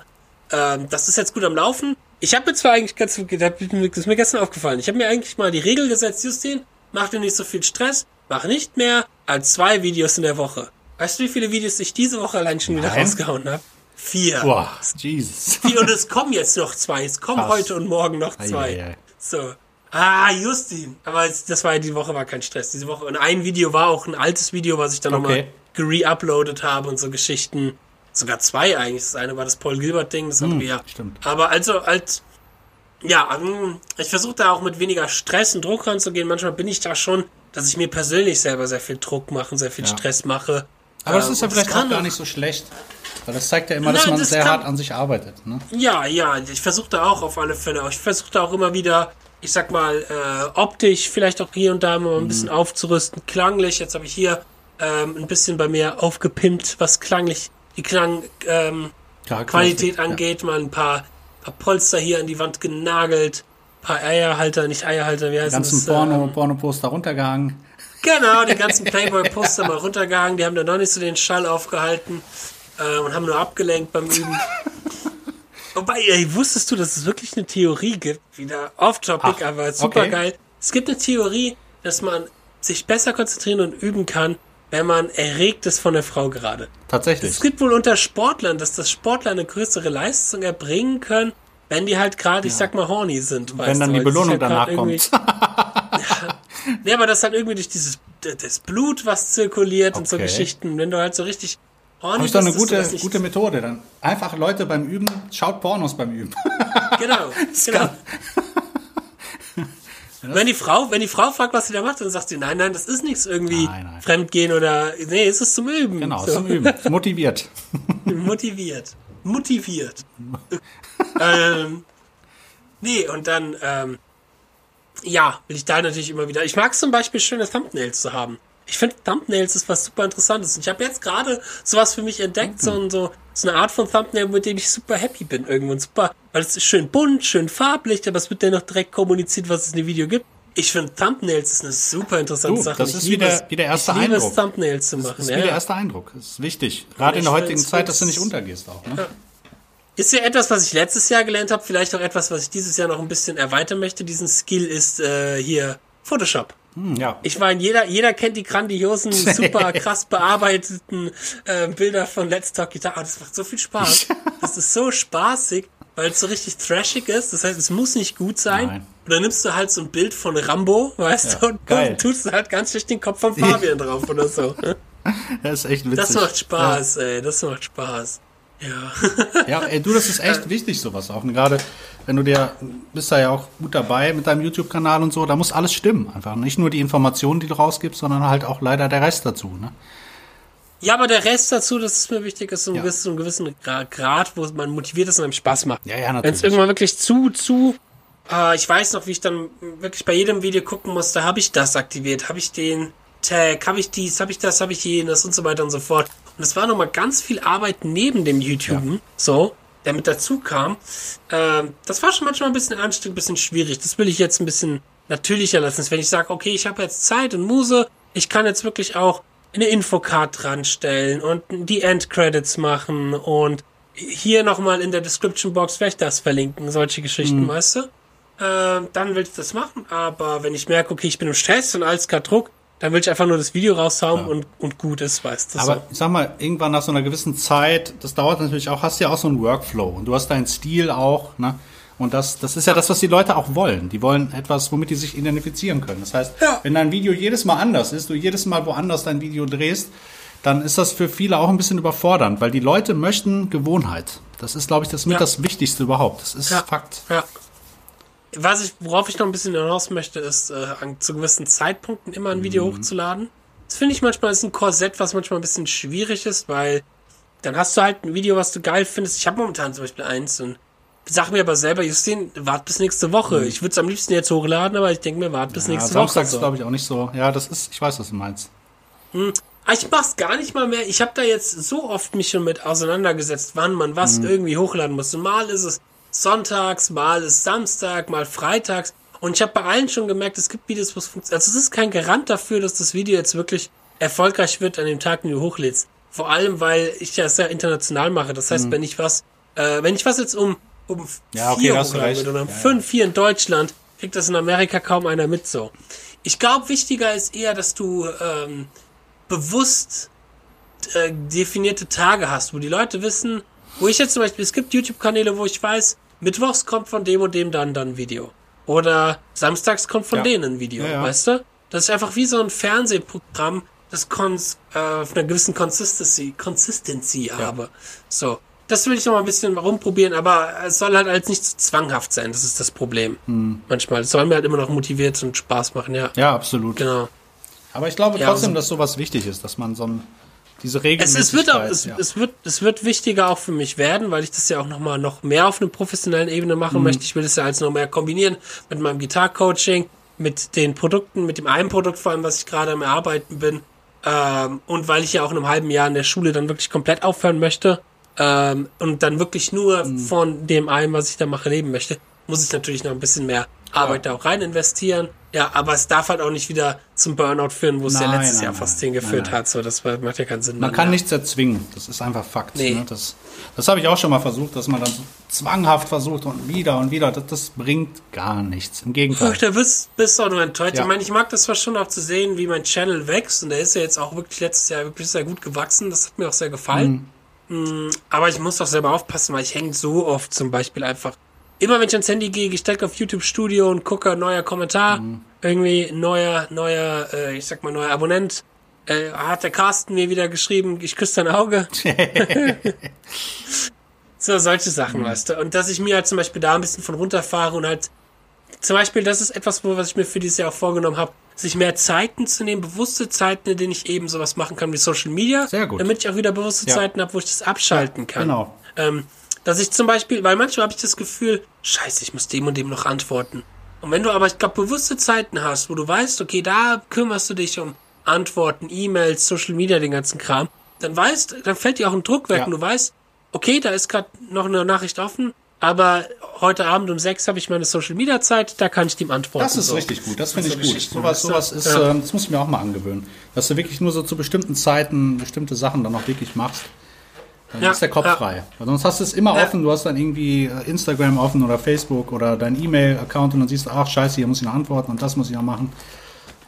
ähm, das ist jetzt gut am Laufen. Ich habe mir zwar eigentlich ganz, das ist mir gestern aufgefallen, ich habe mir eigentlich mal die Regel gesetzt, Justin, mach dir nicht so viel Stress, mach nicht mehr als zwei Videos in der Woche. Weißt du, wie viele Videos ich diese Woche allein schon wieder Nein. rausgehauen habe? Vier. Boah, Jesus. Vier und es kommen jetzt noch zwei. Es kommen Krass. heute und morgen noch zwei. Eieiei. So. Ah, Justin. Aber es- das war die Woche war kein Stress. Diese Woche. Und ein Video war auch ein altes Video, was ich dann Okay. nochmal gereuploadet habe und so Geschichten. Sogar zwei eigentlich. Das eine war das Paul Gilbert-Ding, das andere ja. Hm, stimmt. Aber also als ja, ich versuche da auch mit weniger Stress und Druck ranzugehen. Manchmal bin ich da schon, dass ich mir persönlich selber sehr viel Druck mache sehr viel Ja. Stress mache. Aber das Ähm, ist ja vielleicht auch gar nicht so schlecht. Weil das zeigt ja immer, dass Nein, man das sehr hart an sich arbeitet. Ne? Ja, ja, ich versuche da auch auf alle Fälle. Ich versuche da auch immer wieder, ich sag mal, äh, optisch vielleicht auch hier und da mal ein Mhm. bisschen aufzurüsten, klanglich. Jetzt habe ich hier ähm, ein bisschen bei mir aufgepimpt, was klanglich die Klangqualität ähm, angeht, mal ein paar, paar Polster hier an die Wand genagelt, paar Eierhalter, nicht Eierhalter, wie heißt ganzen das? Porno, Ähm, Porno-Poster runtergehangen. Genau, die ganzen Playboy-Poster mal runtergehangen, die haben da noch nicht so den Schall aufgehalten äh, und haben nur abgelenkt beim Üben. Wobei, ey, wusstest du, dass es wirklich eine Theorie gibt? Wieder off-topic, aber super okay. geil. Es gibt eine Theorie, dass man sich besser konzentrieren und üben kann, wenn man erregt ist von der Frau gerade. Tatsächlich. Es gibt wohl unter Sportlern, dass das Sportler eine größere Leistung erbringen können, wenn die halt gerade, ich sag mal, horny sind. weißt Wenn dann du, die Belohnung halt danach kommt. Nee, aber das halt irgendwie durch dieses das Blut, was zirkuliert und so Okay. Geschichten. Wenn du halt so richtig horny Habe ich doch eine bist, gute, das gute Methode. Dann einfach Leute beim Üben, schaut Pornos beim Üben. Genau, genau. Wenn die Frau, wenn die Frau fragt, was sie da macht, dann sagt sie, nein, nein, das ist nichts irgendwie Nein, nein. Fremdgehen oder, nee, es ist zum Üben. Genau, So. zum Üben. Motiviert. Motiviert. Motiviert. Ähm, nee, und dann, ähm, ja, will ich da natürlich immer wieder. Ich mag zum Beispiel schöne Thumbnails zu haben. Ich finde Thumbnails ist was super Interessantes. Und ich habe jetzt gerade sowas für mich entdeckt, so, ein- so, so eine Art von Thumbnail, mit dem ich super happy bin irgendwo und super, weil es ist schön bunt, schön farblich, aber es wird dennoch direkt kommuniziert, was es in dem Video gibt. Ich finde Thumbnails ist eine super interessante Du, Sache. das ist wieder- es- wie der erste ich liebe es, Eindruck. Thumbnails zu machen. Das ist ja, wie der ja. erste Eindruck. Das ist wichtig. Gerade in der heutigen Zeit, dass du nicht untergehst auch. Ne? Ist ja etwas, was ich letztes Jahr gelernt habe, vielleicht auch etwas, was ich dieses Jahr noch ein bisschen erweitern möchte. Diesen Skill ist äh, hier Photoshop. Hm, ja. Ich meine, jeder, jeder kennt die grandiosen, super krass bearbeiteten äh, Bilder von Let's Talk Guitar. Aber das macht so viel Spaß. Das ist so spaßig, weil es so richtig thrashig ist. Das heißt, es muss nicht gut sein. Nein. Und dann nimmst du halt so ein Bild von Rambo, weißt Ja, du, und geil. tust du halt ganz schlecht den Kopf von Fabian drauf oder so. Das ist echt witzig. Das macht Spaß, ey. Das macht Spaß. Ja. Ja, ey, du, das ist echt wichtig, sowas auch. Und gerade, wenn du dir, bist da ja auch gut dabei mit deinem YouTube-Kanal und so, da muss alles stimmen. Einfach nicht nur die Informationen, die du rausgibst, sondern halt auch leider der Rest dazu. Ne? Ja, aber der Rest dazu, das ist mir wichtig, ist so ein, Ja. gewissen, so ein gewissen Gra- Grad, wo man motiviert ist und einem Spaß macht. Ja, ja, Wenn es natürlich. irgendwann wirklich zu, zu, äh, ich weiß noch, wie ich dann wirklich bei jedem Video gucken musste, habe ich das aktiviert, habe ich den Tag, habe ich dies, habe ich das, habe ich jenes und so weiter und so fort. Und es war nochmal ganz viel Arbeit neben dem YouTube, so, der mit dazu kam. Ähm, das war schon manchmal ein bisschen anstrengend, ein bisschen schwierig. Das will ich jetzt ein bisschen natürlicher lassen. Wenn ich sage, okay, ich habe jetzt Zeit und Muse, ich kann jetzt wirklich auch eine Infocard dran stellen und die Endcredits machen und hier nochmal in der Description Box vielleicht das verlinken, solche Geschichten, weißt du? Ähm, dann will ich das machen, aber wenn ich merke, okay, ich bin im Stress und alles gerade Druck, dann will ich einfach nur das Video raushauen und, und gut ist, weißt du? Aber so. ich sag mal, irgendwann nach so einer gewissen Zeit, das dauert natürlich auch, hast ja auch so einen Workflow und du hast deinen Stil auch, ne? Und das, das ist ja das, was die Leute auch wollen. Die wollen etwas, womit die sich identifizieren können. Das heißt, Ja. wenn dein Video jedes Mal anders ist, du jedes Mal woanders dein Video drehst, dann ist das für viele auch ein bisschen überfordernd, weil die Leute möchten Gewohnheit. Das ist, glaube ich, das mit Ja. das Wichtigste überhaupt. Das ist Ja. Fakt. Ja. Was ich, worauf ich noch ein bisschen hinaus möchte, ist, äh, an, zu gewissen Zeitpunkten immer ein Video hochzuladen. Das finde ich manchmal ist ein Korsett, was manchmal ein bisschen schwierig ist, weil dann hast du halt ein Video, was du geil findest. Ich habe momentan zum Beispiel eins und sag mir aber selber, Justin, wart bis nächste Woche. Ich würde es am liebsten jetzt hochladen, aber ich denke mir, wart bis Ja, nächste Samstag Woche. ist, So. glaube ich, auch nicht so. Ja, das ist, ich weiß, was du meinst. Ah, Ich mach's gar nicht mal mehr. Ich habe da jetzt so oft mich schon mit auseinandergesetzt, wann man was irgendwie hochladen muss. Und mal ist es sonntags, mal ist Samstag, mal freitags. Und ich habe bei allen schon gemerkt, es gibt Videos, wo es funktioniert. Also es ist kein Garant dafür, dass das Video jetzt wirklich erfolgreich wird an dem Tag, den du hochlädst. Vor allem, weil ich das sehr international mache. Das heißt, wenn ich was, äh, wenn ich was jetzt um um Ja, okay, vier du hochladen würde oder um Ja, ja. fünf hier in Deutschland, kriegt das in Amerika kaum einer mit so. Ich glaube, wichtiger ist eher, dass du ähm, bewusst äh, definierte Tage hast, wo die Leute wissen, wo ich jetzt zum Beispiel, es gibt YouTube-Kanäle, wo ich weiß, mittwochs kommt von dem und dem dann dann ein Video. Oder samstags kommt von Ja. denen ein Video, Ja, ja. weißt du? Das ist einfach wie so ein Fernsehprogramm, das kons äh, auf einer gewissen Consistency, Consistency habe. So. Das will ich noch mal ein bisschen rumprobieren, aber es soll halt als nicht zu zwanghaft sein, das ist das Problem. Hm. Manchmal. Es soll mir halt immer noch motiviert und Spaß machen, ja. Ja, absolut. Genau. Aber ich glaube trotzdem, so- dass sowas wichtig ist, dass man so ein, diese Es, Regelmäßigkeit... es, wird auch, es, ja. es, wird, es wird wichtiger auch für mich werden, weil ich das ja auch noch mal noch mehr auf einer professionellen Ebene Mhm. machen möchte. Ich will das ja als noch mehr kombinieren mit meinem Gitarcoaching, mit den Produkten, mit dem einen Produkt vor allem, was ich gerade am Erarbeiten bin. Ähm, und weil ich ja auch in einem halben Jahr in der Schule dann wirklich komplett aufhören möchte ähm, und dann wirklich nur Mhm. von dem einen, was ich da mache, leben möchte, muss ich natürlich noch ein bisschen mehr Arbeit da auch rein investieren. Ja, aber es darf halt auch nicht wieder zum Burnout führen, wo es ja letztes nein, Jahr nein, fast hingeführt nein. hat. So, das macht ja keinen Sinn. Man dann, kann ja. nichts erzwingen. Das ist einfach Fakt. Nee. Ne? Das, das habe ich auch schon mal versucht, dass man dann so zwanghaft versucht und wieder und wieder. Das, das bringt gar nichts. Im Gegenteil. Ach, da bist, bist du auch nur enttäuscht. Ja. Ich meine, ich mag das zwar schon auch zu sehen, wie mein Channel wächst. Und der ist ja jetzt auch wirklich letztes Jahr wirklich sehr gut gewachsen. Das hat mir auch sehr gefallen. Mm, Aber ich muss auch selber aufpassen, weil ich hänge so oft zum Beispiel einfach. Immer wenn ich ans Handy gehe, ich stecke auf YouTube Studio und gucke, neuer Kommentar, irgendwie neuer, neuer, äh, ich sag mal, neuer Abonnent. Äh, hat der Carsten mir wieder geschrieben, ich küsse dein Auge. so, solche Sachen, weißt du. Und dass ich mir halt zum Beispiel da ein bisschen von runterfahre und halt zum Beispiel, das ist etwas, wo, was ich mir für dieses Jahr auch vorgenommen habe, sich mehr Zeiten zu nehmen, bewusste Zeiten, in denen ich eben sowas machen kann wie Social Media. Sehr gut. Damit ich auch wieder bewusste Ja. Zeiten habe, wo ich das abschalten kann. Genau. Ähm, dass ich zum Beispiel, weil manchmal habe ich das Gefühl, scheiße, ich muss dem und dem noch antworten. Und wenn du aber, ich glaube, bewusste Zeiten hast, wo du weißt, okay, da kümmerst du dich um Antworten, E-Mails, Social Media, den ganzen Kram, dann weißt, dann fällt dir auch ein Druck weg Ja. und du weißt, okay, da ist gerade noch eine Nachricht offen, aber heute Abend um sechs habe ich meine Social Media Zeit, da kann ich dem antworten. Das ist so. richtig gut, das finde so ich gut. Sowas, sowas ist, Ja. ähm, das muss ich mir auch mal angewöhnen. Dass du wirklich nur so zu bestimmten Zeiten bestimmte Sachen dann auch wirklich machst. Dann Ja, ist der Kopf ja. frei. Weil sonst hast du es immer Ja. offen, du hast dann irgendwie äh, Instagram offen oder Facebook oder dein E-Mail-Account und dann siehst du, ach scheiße, hier muss ich noch antworten und das muss ich noch machen.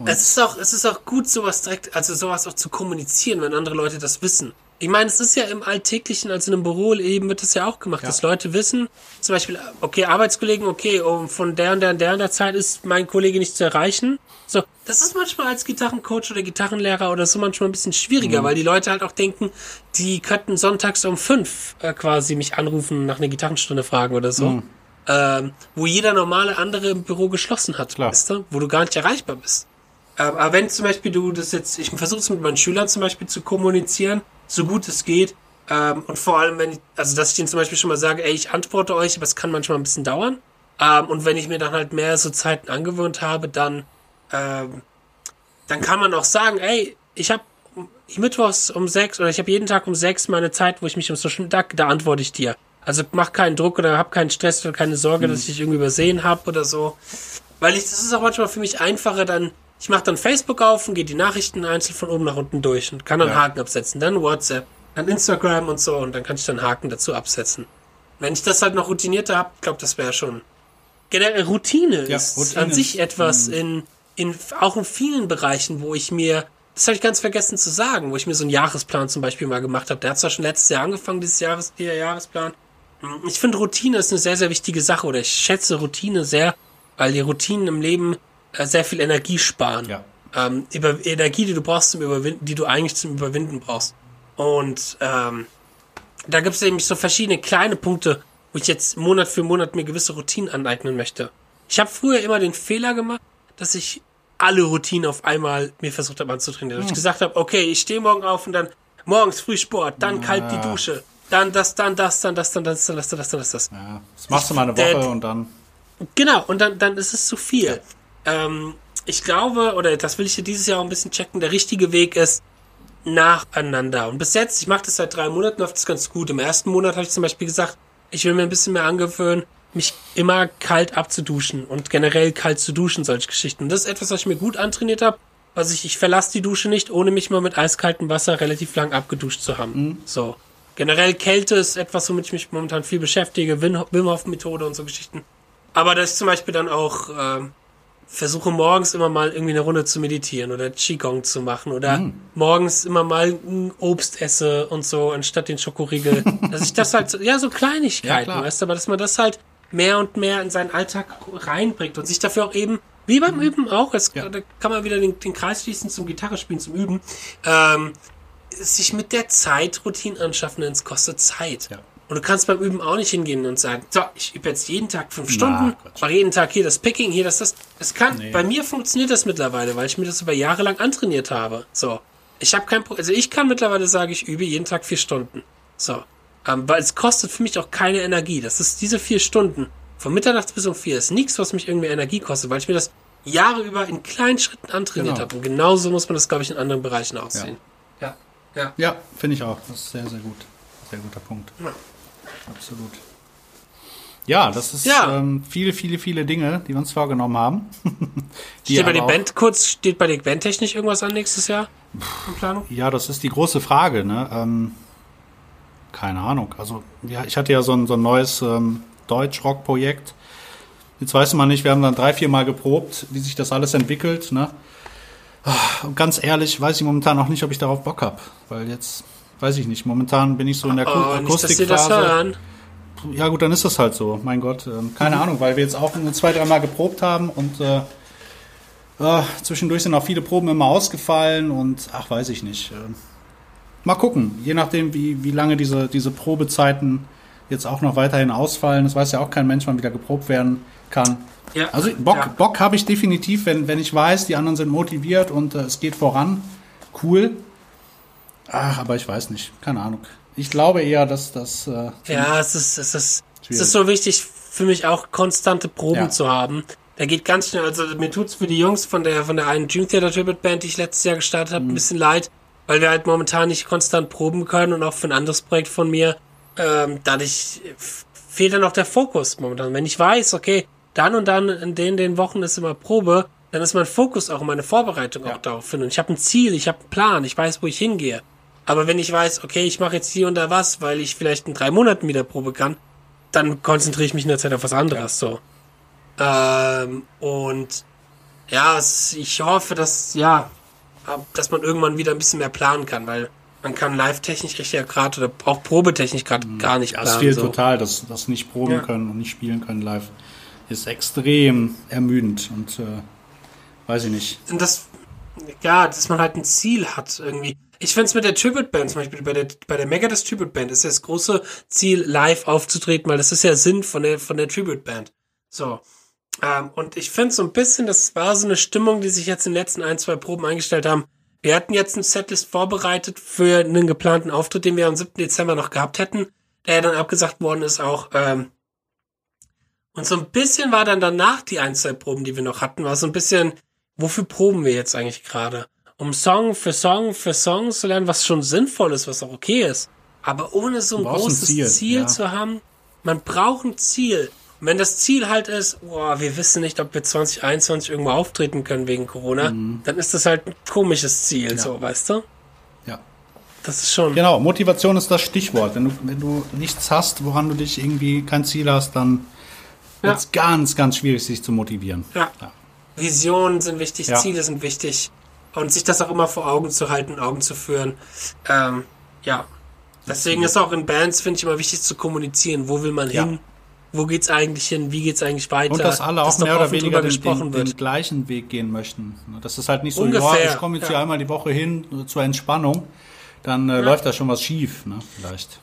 Es ist auch, es ist auch gut, sowas direkt, also sowas auch zu kommunizieren, wenn andere Leute das wissen. Ich meine, es ist ja im Alltäglichen, also in einem Büro eben wird das ja auch gemacht, Ja. dass Leute wissen, zum Beispiel, okay, Arbeitskollegen, okay, um, von der und der und der und der Zeit ist mein Kollege nicht zu erreichen. So, das ist manchmal als Gitarrencoach oder Gitarrenlehrer oder so manchmal ein bisschen schwieriger, weil die Leute halt auch denken, die könnten sonntags um fünf äh, quasi mich anrufen, nach einer Gitarrenstunde fragen oder so. Ähm, wo jeder normale andere im Büro geschlossen hat, Klar. weißt du? Wo du gar nicht erreichbar bist. Ähm, aber wenn zum Beispiel du das jetzt, ich versuche es mit meinen Schülern zum Beispiel zu kommunizieren, so gut es geht. Ähm, und vor allem, wenn ich, also dass ich denen zum Beispiel schon mal sage, ey, ich antworte euch, aber es kann manchmal ein bisschen dauern. Ähm, und wenn ich mir dann halt mehr so Zeiten angewöhnt habe, dann, ähm, dann kann man auch sagen, ey, ich habe mittwochs um sechs oder ich habe jeden Tag um sechs meine Zeit, wo ich mich um Social da, da antworte ich dir. Also mach keinen Druck oder hab keinen Stress oder keine Sorge, dass ich dich irgendwie übersehen habe oder so. Weil ich, das ist auch manchmal für mich einfacher, dann, ich mache dann Facebook auf und gehe die Nachrichten einzeln von oben nach unten durch und kann dann Ja. Haken absetzen. Dann WhatsApp, dann Instagram und so und dann kann ich dann Haken dazu absetzen. Wenn ich das halt noch routinierter habe, ich glaube, das wäre schon. Generell Routine Ja, ist Routine an sich etwas in, in, auch in vielen Bereichen, wo ich mir, das habe ich ganz vergessen zu sagen, wo ich mir so einen Jahresplan zum Beispiel mal gemacht habe. Der hat zwar schon letztes Jahr angefangen, dieses Jahres, der Jahresplan. Ich finde Routine ist eine sehr, sehr wichtige Sache oder ich schätze Routine sehr, weil die Routinen im Leben sehr viel Energie sparen. Ja. Ähm, über Energie, die du brauchst zum Überwinden, die du eigentlich zum Überwinden brauchst. Und ähm, da gibt es nämlich so verschiedene kleine Punkte, wo ich jetzt Monat für Monat mir gewisse Routinen aneignen möchte. Ich habe früher immer den Fehler gemacht, dass ich alle Routinen auf einmal mir versucht habe anzutrainieren. Dass ich gesagt habe, okay, ich stehe morgen auf und dann morgens früh Sport, dann kalt die Dusche, dann das, dann das, dann das, dann das, dann das, dann das, dann das, das. Ja, das machst du mal eine Woche und dann. Genau, und dann, dann ist es zu viel. Ähm, ich glaube, oder das will ich hier dieses Jahr auch ein bisschen checken, der richtige Weg ist nacheinander. Und bis jetzt, ich mache das seit drei Monaten, läuft das ganz gut. Im ersten Monat habe ich zum Beispiel gesagt, ich will mir ein bisschen mehr angewöhnen, mich immer kalt abzuduschen und generell kalt zu duschen, solche Geschichten. Und das ist etwas, was ich mir gut antrainiert habe. Also ich, ich verlasse die Dusche nicht, ohne mich mal mit eiskaltem Wasser relativ lang abgeduscht zu haben. So. Generell Kälte ist etwas, womit ich mich momentan viel beschäftige. Wim Wim Hof Methode und so Geschichten. Aber dass ich zum Beispiel dann auch ähm, versuche morgens immer mal irgendwie eine Runde zu meditieren oder Qigong zu machen oder morgens immer mal ein Obst esse und so anstatt den Schokoriegel. dass ich das halt, ja, so Ja, Kleinigkeiten, klar. weißt du, aber dass man das halt mehr und mehr in seinen Alltag reinbringt und sich dafür auch eben, wie beim Üben auch, es, Ja. da kann man wieder den, den Kreis schließen zum Gitarre spielen, zum Üben, ähm, sich mit der Zeit Routinen anschaffen, denn es kostet Zeit. Ja. Und du kannst beim Üben auch nicht hingehen und sagen, so, ich übe jetzt jeden Tag fünf Stunden, Quatsch. mache jeden Tag hier das Picking, hier das, das. Es kann, Nee. bei mir funktioniert das mittlerweile, weil ich mir das über Jahre lang antrainiert habe. So. Ich habe kein Problem, also ich kann mittlerweile sagen, ich übe jeden Tag vier Stunden. So. Ähm, weil es kostet für mich auch keine Energie. Das ist diese vier Stunden. Von Mitternachts bis um vier ist nichts, was mich irgendwie Energie kostet, weil ich mir das Jahre über in kleinen Schritten antrainiert Genau. habe. Und genauso muss man das, glaube ich, in anderen Bereichen aussehen. Ja. Ja. Ja, finde ich auch. Das ist sehr, sehr gut. Sehr guter Punkt. Ja. Absolut. Ja, das ist Ja. Ähm, viele, viele, viele Dinge, die wir uns vorgenommen haben. Steht bei der auch- Band kurz, steht bei der Band technisch irgendwas an nächstes Jahr? In Planung? Ja, das ist die große Frage. Ne? Ähm, keine Ahnung. Also ja, ich hatte ja so ein, so ein neues ähm, Deutsch-Rock-Projekt. Jetzt weiß man nicht, wir haben dann drei, vier Mal geprobt, wie sich das alles entwickelt. Ne? Ah, Und ganz ehrlich, weiß ich momentan noch nicht, ob ich darauf Bock habe. Weil jetzt, weiß ich nicht, momentan bin ich so in der Oh, Akustikphase. hören. Ja gut, dann ist das halt so. Mein Gott, ähm, keine Mhm. Ahnung, weil wir jetzt auch nur zwei, dreimal geprobt haben und äh, äh, zwischendurch sind auch viele Proben immer ausgefallen und ach, weiß ich nicht. Ähm, mal gucken, je nachdem, wie, wie lange diese, diese Probezeiten jetzt auch noch weiterhin ausfallen. Das weiß ja auch kein Mensch, wann wieder geprobt werden kann. Ja. Also Bock, Ja. Bock habe ich definitiv, wenn, wenn ich weiß, die anderen sind motiviert und äh, es geht voran. Cool. Ach, aber ich weiß nicht. Keine Ahnung. Ich glaube eher, dass das. Äh, Ja, es ist, es ist, es ist so wichtig für mich auch konstante Proben Ja. zu haben. Da geht ganz schnell, also mir tut's für die Jungs von der von der einen Dream Theater Tribute Band, die ich letztes Jahr gestartet Mhm. habe, ein bisschen leid, weil wir halt momentan nicht konstant proben können und auch für ein anderes Projekt von mir, ähm, dadurch fehlt dann auch der Fokus momentan. Wenn ich weiß, okay, dann und dann in den den Wochen ist immer Probe, dann ist mein Fokus auch meine Vorbereitung auch darauf hin. Und ich habe ein Ziel, ich habe einen Plan, ich weiß, wo ich hingehe. Aber wenn ich weiß, okay, ich mache jetzt hier und da was, weil ich vielleicht in drei Monaten wieder Probe kann, dann konzentriere ich mich in der Zeit auf was anderes. So. Ähm, und ja, es, ich hoffe, dass ja, dass man irgendwann wieder ein bisschen mehr planen kann, weil man kann live-technisch ja gerade oder auch probetechnisch gerade gar nicht Ja, planen. fehlt so. total, dass das nicht proben Ja. können und nicht spielen können live. Ist extrem ermüdend und äh, weiß ich nicht. Und das, ja, dass man halt ein Ziel hat irgendwie. Ich find's mit der Tribute Band, zum Beispiel bei der, bei der Megadeth Tribute Band, ist ja das große Ziel, live aufzutreten, weil das ist ja Sinn von der, von der Tribute Band. So. Ähm, und ich finde so ein bisschen, das war so eine Stimmung, die sich jetzt in den letzten ein, zwei Proben eingestellt haben. Wir hatten jetzt ein Setlist vorbereitet für einen geplanten Auftritt, den wir am 7. Dezember noch gehabt hätten, der dann abgesagt worden ist auch. Ähm, und so ein bisschen war dann danach die ein, zwei Proben, die wir noch hatten, war so ein bisschen, wofür proben wir jetzt eigentlich gerade? Um Song für Song für Song zu lernen, was schon sinnvoll ist, was auch okay ist. Aber ohne so ein brauchst ein großes Ziel, Ziel, ja. zu haben, man braucht ein Ziel. Und wenn das Ziel halt ist, boah, wir wissen nicht, ob wir 2021 irgendwo auftreten können wegen Corona, Mhm. dann ist das halt ein komisches Ziel, so, weißt du? Ja. Das ist schon. Genau, Motivation ist das Stichwort. Wenn du, wenn du nichts hast, woran du dich irgendwie kein Ziel hast, dann Ja. wird's ganz, ganz schwierig, sich zu motivieren. Ja. Ja. Visionen sind wichtig, Ja. Ziele sind wichtig. Und sich das auch immer vor Augen zu halten, Augen zu führen. Ähm, ja. Deswegen ist auch in Bands, finde ich, immer wichtig zu kommunizieren. Wo will man Ja. hin? Wo geht's eigentlich hin? Wie geht's eigentlich weiter? Und dass alle auch doch mehr oder weniger den, gesprochen den, den gleichen Weg gehen möchten. Das ist halt nicht so, Ungefähr, ja, ich komme jetzt ja. hier einmal die Woche hin äh, zur Entspannung, dann äh, läuft da schon was schief, ne? Vielleicht.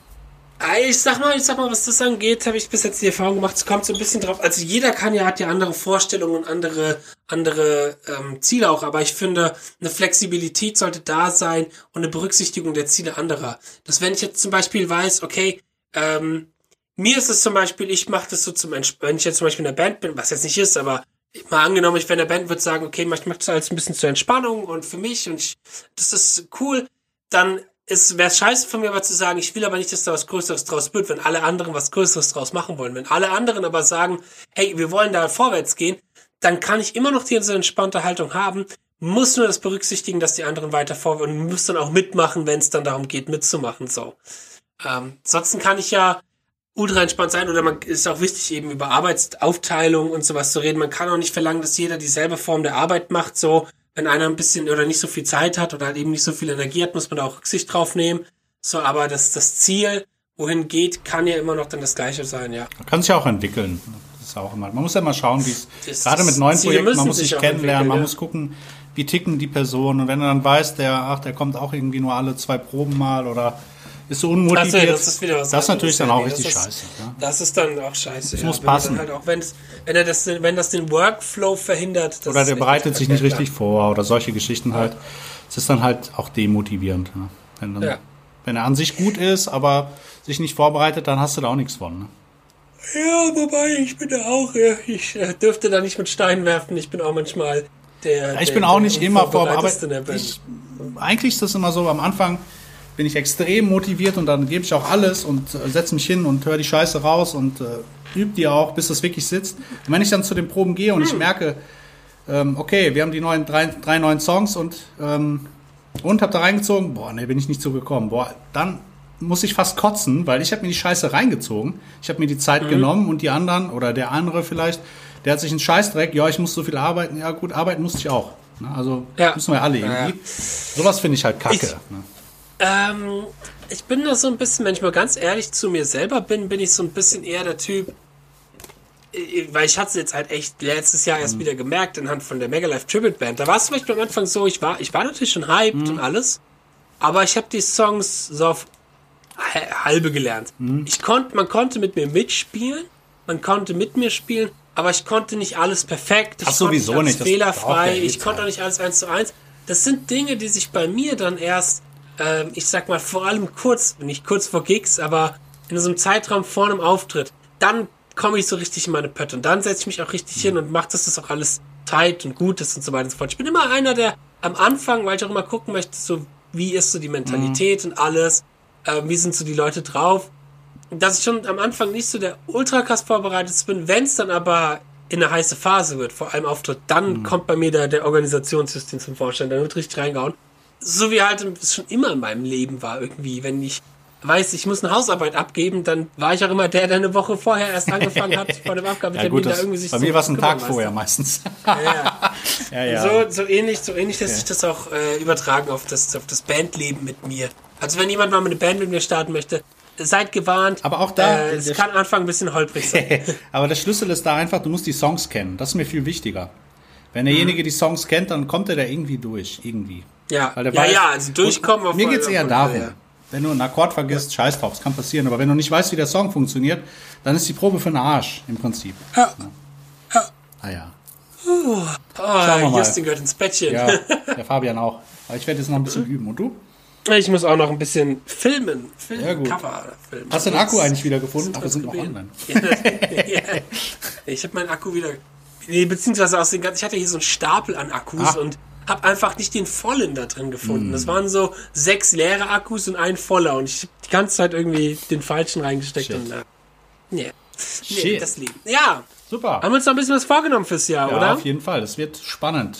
Ich sag mal, ich sag mal, was das angeht, habe ich bis jetzt die Erfahrung gemacht, es kommt so ein bisschen drauf. Also jeder kann ja, hat ja andere Vorstellungen und andere, andere ähm, Ziele auch, aber ich finde, eine Flexibilität sollte da sein und eine Berücksichtigung der Ziele anderer. Dass wenn ich jetzt zum Beispiel weiß, okay, ähm, mir ist es zum Beispiel, ich mache das so zum wenn ich jetzt zum Beispiel in der Band bin, was jetzt nicht ist, aber mal angenommen, ich wäre in der Band, würde sagen, okay, ich mache das alles ein bisschen zur Entspannung und für mich und ich, das ist cool, dann es wäre scheiße von mir aber zu sagen, ich will aber nicht, dass da was Größeres draus wird, wenn alle anderen was Größeres draus machen wollen. Wenn alle anderen aber sagen, hey, wir wollen da vorwärts gehen, dann kann ich immer noch diese entspannte Haltung haben, muss nur das berücksichtigen, dass die anderen weiter vorwärts und muss dann auch mitmachen, wenn es dann darum geht, mitzumachen. So. Ähm, ansonsten kann ich ja ultra entspannt sein oder man ist auch wichtig, eben über Arbeitsaufteilung und sowas zu reden. Man kann auch nicht verlangen, dass jeder dieselbe Form der Arbeit macht. So, wenn einer ein bisschen oder nicht so viel Zeit hat oder halt eben nicht so viel Energie hat, muss man da auch Rücksicht drauf nehmen. So, aber das, das Ziel, wohin geht, kann ja immer noch dann das gleiche sein, ja. Man kann sich ja auch entwickeln. Das ist auch immer. Man muss ja mal schauen, wie es gerade mit neuen Ziele Projekten, man muss sich kennenlernen, man entwickeln, muss gucken, wie ticken die Personen. Und wenn du dann weißt, der, ach, der kommt auch irgendwie nur alle zwei Proben mal oder ist so unmotiviert, Ach so, das ist wieder was das ist natürlich dann auch ja, richtig das scheiße. ist- Ja? Das ist dann auch scheiße. Das muss wenn man passen. Halt auch wenn, es, wenn, er das, wenn das den Workflow verhindert. das Oder der bereitet sich nicht richtig vor oder solche Geschichten halt. Es ist dann halt auch demotivierend. Ne? Wenn, dann, Ja. wenn er an sich gut ist, aber sich nicht vorbereitet, dann hast du da auch nichts von. Ne? Ja, wobei, ich bin da auch, ja, ich äh, dürfte da nicht mit Steinen werfen. Ich bin auch manchmal der. Ich der, bin auch nicht immer vor, aber Unvorbereitetste in der Band. ich, eigentlich ist das immer so, am Anfang bin ich extrem motiviert und dann gebe ich auch alles und äh, setze mich hin und höre die Scheiße raus und äh, übe die auch, bis das wirklich sitzt. Und wenn ich dann zu den Proben gehe und ich Hm. merke, ähm, okay, wir haben die neuen, drei, drei neuen Songs und, ähm, und hab da reingezogen, boah, nee, bin ich nicht zugekommen. Boah, dann muss ich fast kotzen, weil ich habe mir die Scheiße reingezogen. Ich habe mir die Zeit Mhm. genommen und die anderen oder der andere vielleicht, der hat sich einen Scheißdreck, ja, ich muss so viel arbeiten. Ja gut, arbeiten musste ich auch. Ne? Also Ja. müssen wir alle irgendwie. Sowas finde ich halt kacke. Ich- ne? Ähm, ich bin da so ein bisschen, wenn ich mal ganz ehrlich zu mir selber bin, bin ich so ein bisschen eher der Typ, äh, weil ich hatte es jetzt halt echt letztes Jahr Mhm. erst wieder gemerkt anhand von der Megalife Tribute Band. Da war es zum Beispiel am Anfang so, ich war, ich war natürlich schon hyped Mhm. und alles, aber ich habe die Songs so auf ha- halbe gelernt. Mhm. Ich konnte, man konnte mit mir mitspielen, man konnte mit mir spielen, aber ich konnte nicht alles perfekt. Ich Ach, sowieso konnte nicht, das fehlerfrei. ich konnte auch Zeit. nicht alles eins zu eins. Das sind Dinge, die sich bei mir dann erst, ähm, ich sag mal, vor allem kurz, nicht kurz vor Gigs, aber in so einem Zeitraum vor einem Auftritt, dann komme ich so richtig in meine Pötte und dann setze ich mich auch richtig hin und mache, dass das auch alles tight und gut ist und so weiter und so fort. Ich bin immer einer, der am Anfang, weil ich auch immer gucken möchte, so wie ist so die Mentalität und alles, äh, wie sind so die Leute drauf, dass ich schon am Anfang nicht so der ultra krass vorbereitet bin, wenn es dann aber in eine heiße Phase wird, vor allem Auftritt, dann kommt bei mir der, der Organisationssystem zum Vorschein, dann wird richtig reingehauen. So wie halt es schon immer in meinem Leben war irgendwie, wenn ich weiß, ich muss eine Hausarbeit abgeben, dann war ich auch immer der, der eine Woche vorher erst angefangen hat, vor dem Ja, Abgabetermin gut, da irgendwie sich bei so mir war es ein Tag vorher meistens. Ja, ja, ja. So, so ähnlich, so ähnlich lässt sich das auch äh, übertragen auf das, auf das Bandleben mit mir. Also wenn jemand mal eine Band mit mir starten möchte, seid gewarnt. Aber auch da- äh, es kann Anfang ein bisschen holprig sein. Aber der Schlüssel ist da einfach, du musst die Songs kennen. Das ist mir viel wichtiger. Wenn derjenige die Songs kennt, dann kommt er da irgendwie durch. Irgendwie. Ja, ja, weiß- ja, also durchkommen. Auf Mir geht's Fall, eher darum. Fall, Wenn du einen Akkord vergisst, scheiß drauf, das kann passieren. Aber wenn du nicht weißt, wie der Song funktioniert, dann ist die Probe für den Arsch, im Prinzip. Ja. Ja. Ah ja. Oh, wir mal. Justin gehört ins Bettchen. Ja, der Fabian auch. Aber ich werde jetzt noch ein bisschen üben. Und du? Ich muss auch noch ein bisschen filmen. Filmen, Ja, gut. Cover filmen. Hast du den Akku eigentlich wieder gefunden? Ach, wir sind noch online. ja. Ich habe meinen Akku wieder. Nee, beziehungsweise aus den ganzen. Ich hatte hier so einen Stapel an Akkus Ah. und habe einfach nicht den vollen da drin gefunden. Hm. Das waren so sechs leere Akkus und ein voller und ich habe die ganze Zeit irgendwie den falschen reingesteckt. Shit. Und, äh, nee. nee, Shit. das Leben. Ja, Super. haben wir uns noch ein bisschen was vorgenommen fürs Jahr, Ja, oder? auf jeden Fall. Das wird spannend.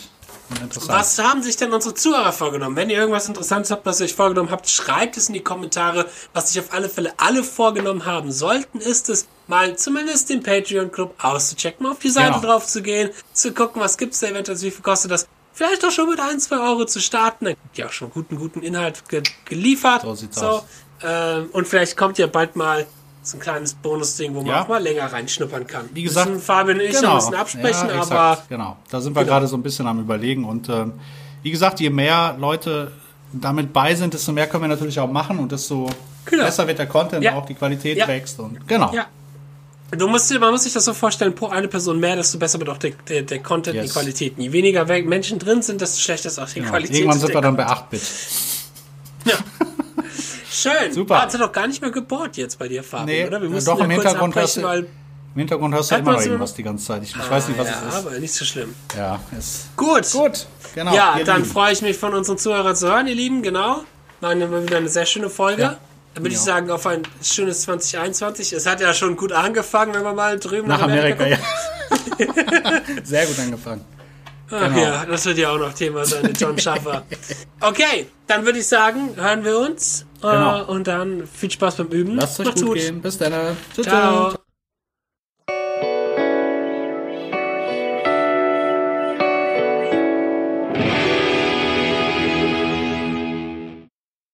Was haben sich denn unsere Zuhörer vorgenommen? Wenn ihr irgendwas Interessantes habt, was ihr euch vorgenommen habt, schreibt es in die Kommentare. Was sich auf alle Fälle alle vorgenommen haben sollten, ist es, mal zumindest den Patreon-Club auszuchecken, mal auf die Seite Genau. drauf zu gehen, zu gucken, was gibt's da eventuell, wie viel kostet das. Vielleicht auch schon mit ein, zwei Euro zu starten. Dann habt ihr auch schon guten, guten Inhalt ge geliefert. So sieht's aus. Ähm, und vielleicht kommt ja bald mal so ein kleines Bonus-Ding, wo man Ja. auch mal länger reinschnuppern kann. Wie gesagt, Müssen Fabian und ich noch ein bisschen absprechen, ja, aber genau. Da sind wir gerade so ein bisschen am überlegen und ähm, wie gesagt, je mehr Leute damit bei sind, desto mehr können wir natürlich auch machen und desto Genau. besser wird der Content, Ja. auch die Qualität Ja. wächst und genau. Ja. Du musst dir, man muss sich das so vorstellen, pro eine Person mehr, desto besser wird auch der, der, der Content, Yes. die Qualität. Je weniger We- Menschen drin sind, desto schlechter ist auch die Genau. Qualität. Irgendwann sind wir dann bei 8-Bit. Schön. Super. Ah, Hat er doch gar nicht mehr gebohrt jetzt bei dir, Fabian, Nee, oder? Wir mussten doch, ja im kurz Hintergrund hast abbrechen, du- weil, Im Hintergrund hörst du immer irgendwas die ganze Zeit. Ich, ich weiß nicht, was ja, es ist. aber nicht so schlimm. Ja, ist Gut. gut. Genau. Ja, dann Lieben. freue ich mich von unseren Zuhörern zu hören, ihr Lieben, genau. War wieder eine sehr schöne Folge. Ja. Dann würde ich Ja. sagen, auf ein schönes 2021. Es hat ja schon gut angefangen, wenn wir mal drüben nach Amerika, gucken. ja. Sehr gut angefangen. Ach Genau. ja, das wird ja auch noch Thema sein John Schaffer. Okay, dann würde ich sagen, hören wir uns. Genau. Äh, und dann viel Spaß beim Üben. Lasst es euch Macht's gut gehen. Bis dann. Tschüss. Ciao.